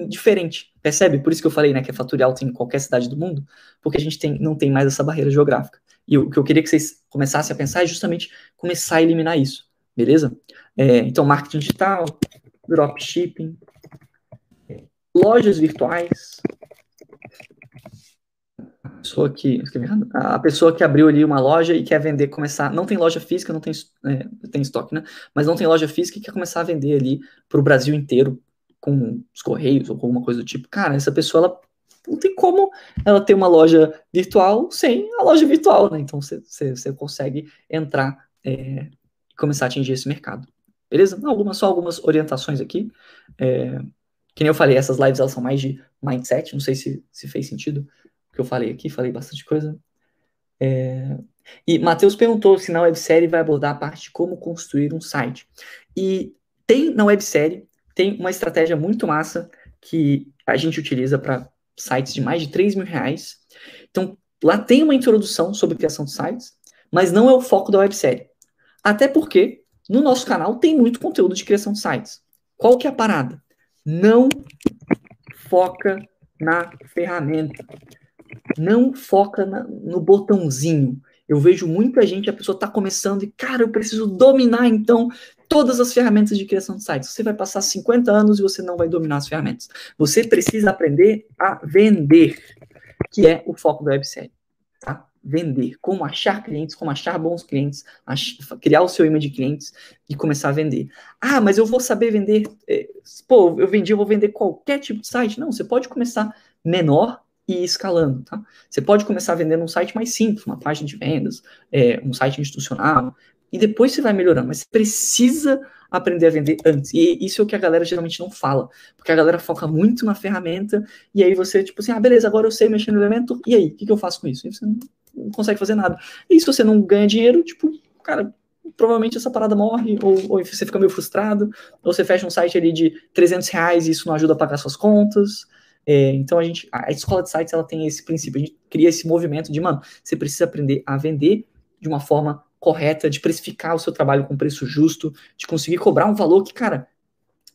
diferente. Percebe? Por isso que eu falei né, que é fatorial tem em qualquer cidade do mundo, porque a gente tem, não tem mais essa barreira geográfica. E o que eu queria que vocês começassem a pensar é justamente começar a eliminar isso, beleza? É, então, marketing digital, dropshipping, lojas virtuais. A pessoa que, a pessoa que abriu ali uma loja e quer vender, começar, não tem loja física, não tem, é, tem estoque, né? Mas não tem loja física e quer começar a vender ali para o Brasil inteiro com os correios ou alguma coisa do tipo. Cara, essa pessoa ela não tem como ela ter uma loja virtual sem a loja virtual, né? Então você consegue entrar é, e começar a atingir esse mercado. Beleza? Algumas, só algumas orientações aqui. É, que nem eu falei, essas lives elas são mais de mindset, não sei se, se fez sentido o que eu falei aqui, falei bastante coisa. É... E Matheus perguntou se na websérie vai abordar a parte de como construir um site. E tem na websérie, tem uma estratégia muito massa que a gente utiliza para sites de mais de 3 mil reais. Então, lá tem uma introdução sobre criação de sites, mas não é o foco da websérie. Até porque no nosso canal tem muito conteúdo de criação de sites. Qual que é a parada? não foca na ferramenta. Não foca na, no botãozinho. Eu vejo muita gente, a pessoa está começando e, cara, eu preciso dominar então todas as ferramentas de criação de sites. Você vai passar 50 anos e você não vai dominar as ferramentas. Você precisa aprender a vender, que é o foco da websérie vender, como achar clientes, como achar bons clientes, criar o seu imã de clientes e começar a vender. Ah, mas eu vou saber vender, é, pô, eu vendi, eu vou vender qualquer tipo de site. Não, você pode começar menor e escalando, tá? Você pode começar vendendo um site mais simples, uma página de vendas, é, um site institucional, e depois você vai melhorando, mas você precisa aprender a vender antes. E isso é o que a galera geralmente não fala, porque a galera foca muito na ferramenta, e aí você, tipo assim, ah, beleza, agora eu sei mexer no elemento, e aí, o que, que eu faço com isso? E você não consegue fazer nada. E se você não ganha dinheiro, tipo, cara, provavelmente essa parada morre, ou, ou, você fica meio frustrado, ou você fecha um site ali de 300 reais e isso não ajuda a pagar suas contas. É, então a gente, a escola de sites, ela tem esse princípio, a gente cria esse movimento de, mano, você precisa aprender a vender de uma forma correta, de precificar o seu trabalho com preço justo, de conseguir cobrar um valor que, cara,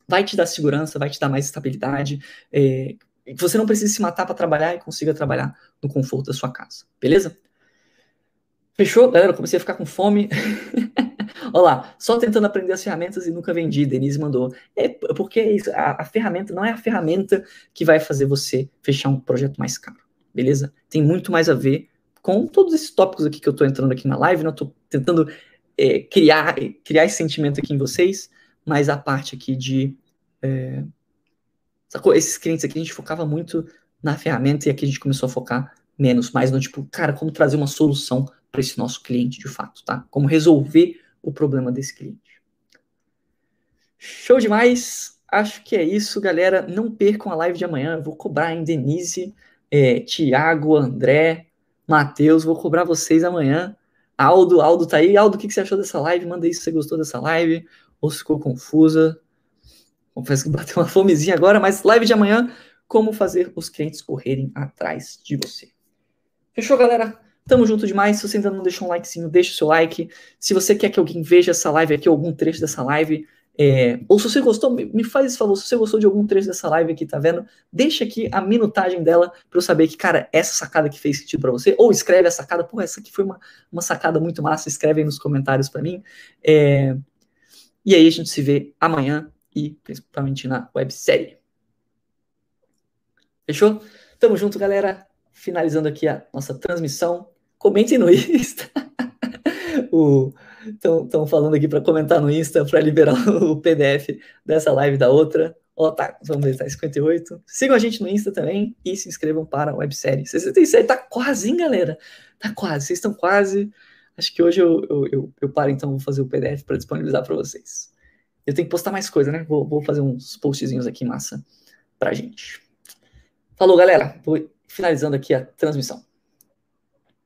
vai te dar segurança, vai te dar mais estabilidade, é, você não precisa se matar para trabalhar e consiga trabalhar no conforto da sua casa, beleza? Fechou? Galera, comecei a ficar com fome. Olha lá, só tentando aprender as ferramentas e nunca vendi. Denise mandou. É porque é isso, a, a, ferramenta não é a ferramenta que vai fazer você fechar um projeto mais caro, beleza? Tem muito mais a ver com todos esses tópicos aqui que eu estou entrando aqui na live, né? Tô tentando é, criar, criar esse sentimento aqui em vocês, mas a parte aqui de. É, sacou? Esses clientes aqui a gente focava muito na ferramenta e aqui a gente começou a focar menos, mais no tipo, cara, como trazer uma solução para esse nosso cliente de fato, tá? Como resolver o problema desse cliente. Show demais! Acho que é isso, galera. Não percam a live de amanhã. Eu vou cobrar em Denise, é, Tiago, André, Matheus. Vou cobrar vocês amanhã. Aldo, Aldo tá aí. Aldo, o que, que você achou dessa live? Manda aí se você gostou dessa live ou se ficou confusa. Confesso que bateu uma fomezinha agora, mas live de amanhã, como fazer os clientes correrem atrás de você. Fechou, galera? Tamo junto demais. Se você ainda não deixou um likezinho, deixa o seu like. Se você quer que alguém veja essa live aqui, algum trecho dessa live, é, ou se você gostou, me faz esse favor, se você gostou de algum trecho dessa live aqui, tá vendo? Deixa aqui a minutagem dela para eu saber que, cara, essa sacada que fez sentido para você, ou escreve a sacada, pô, essa aqui foi uma, uma sacada muito massa, escreve aí nos comentários para mim. É, e aí a gente se vê amanhã e principalmente na websérie. Fechou? Tamo junto, galera. Finalizando aqui a nossa transmissão. Comentem no Insta. Estão falando aqui para comentar no Insta para liberar o PDF dessa live da outra. Ó, tá, vamos ver, tá 58. Sigam a gente no Insta também e se inscrevam para a websérie. 67, tá quase, hein, galera? Tá quase, vocês estão quase. Acho que hoje eu, eu, eu, eu paro, então, vou fazer o PDF para disponibilizar para vocês. Eu tenho que postar mais coisa, né? Vou, vou fazer uns postzinhos aqui massa pra gente. Falou, galera. Vou finalizando aqui a transmissão.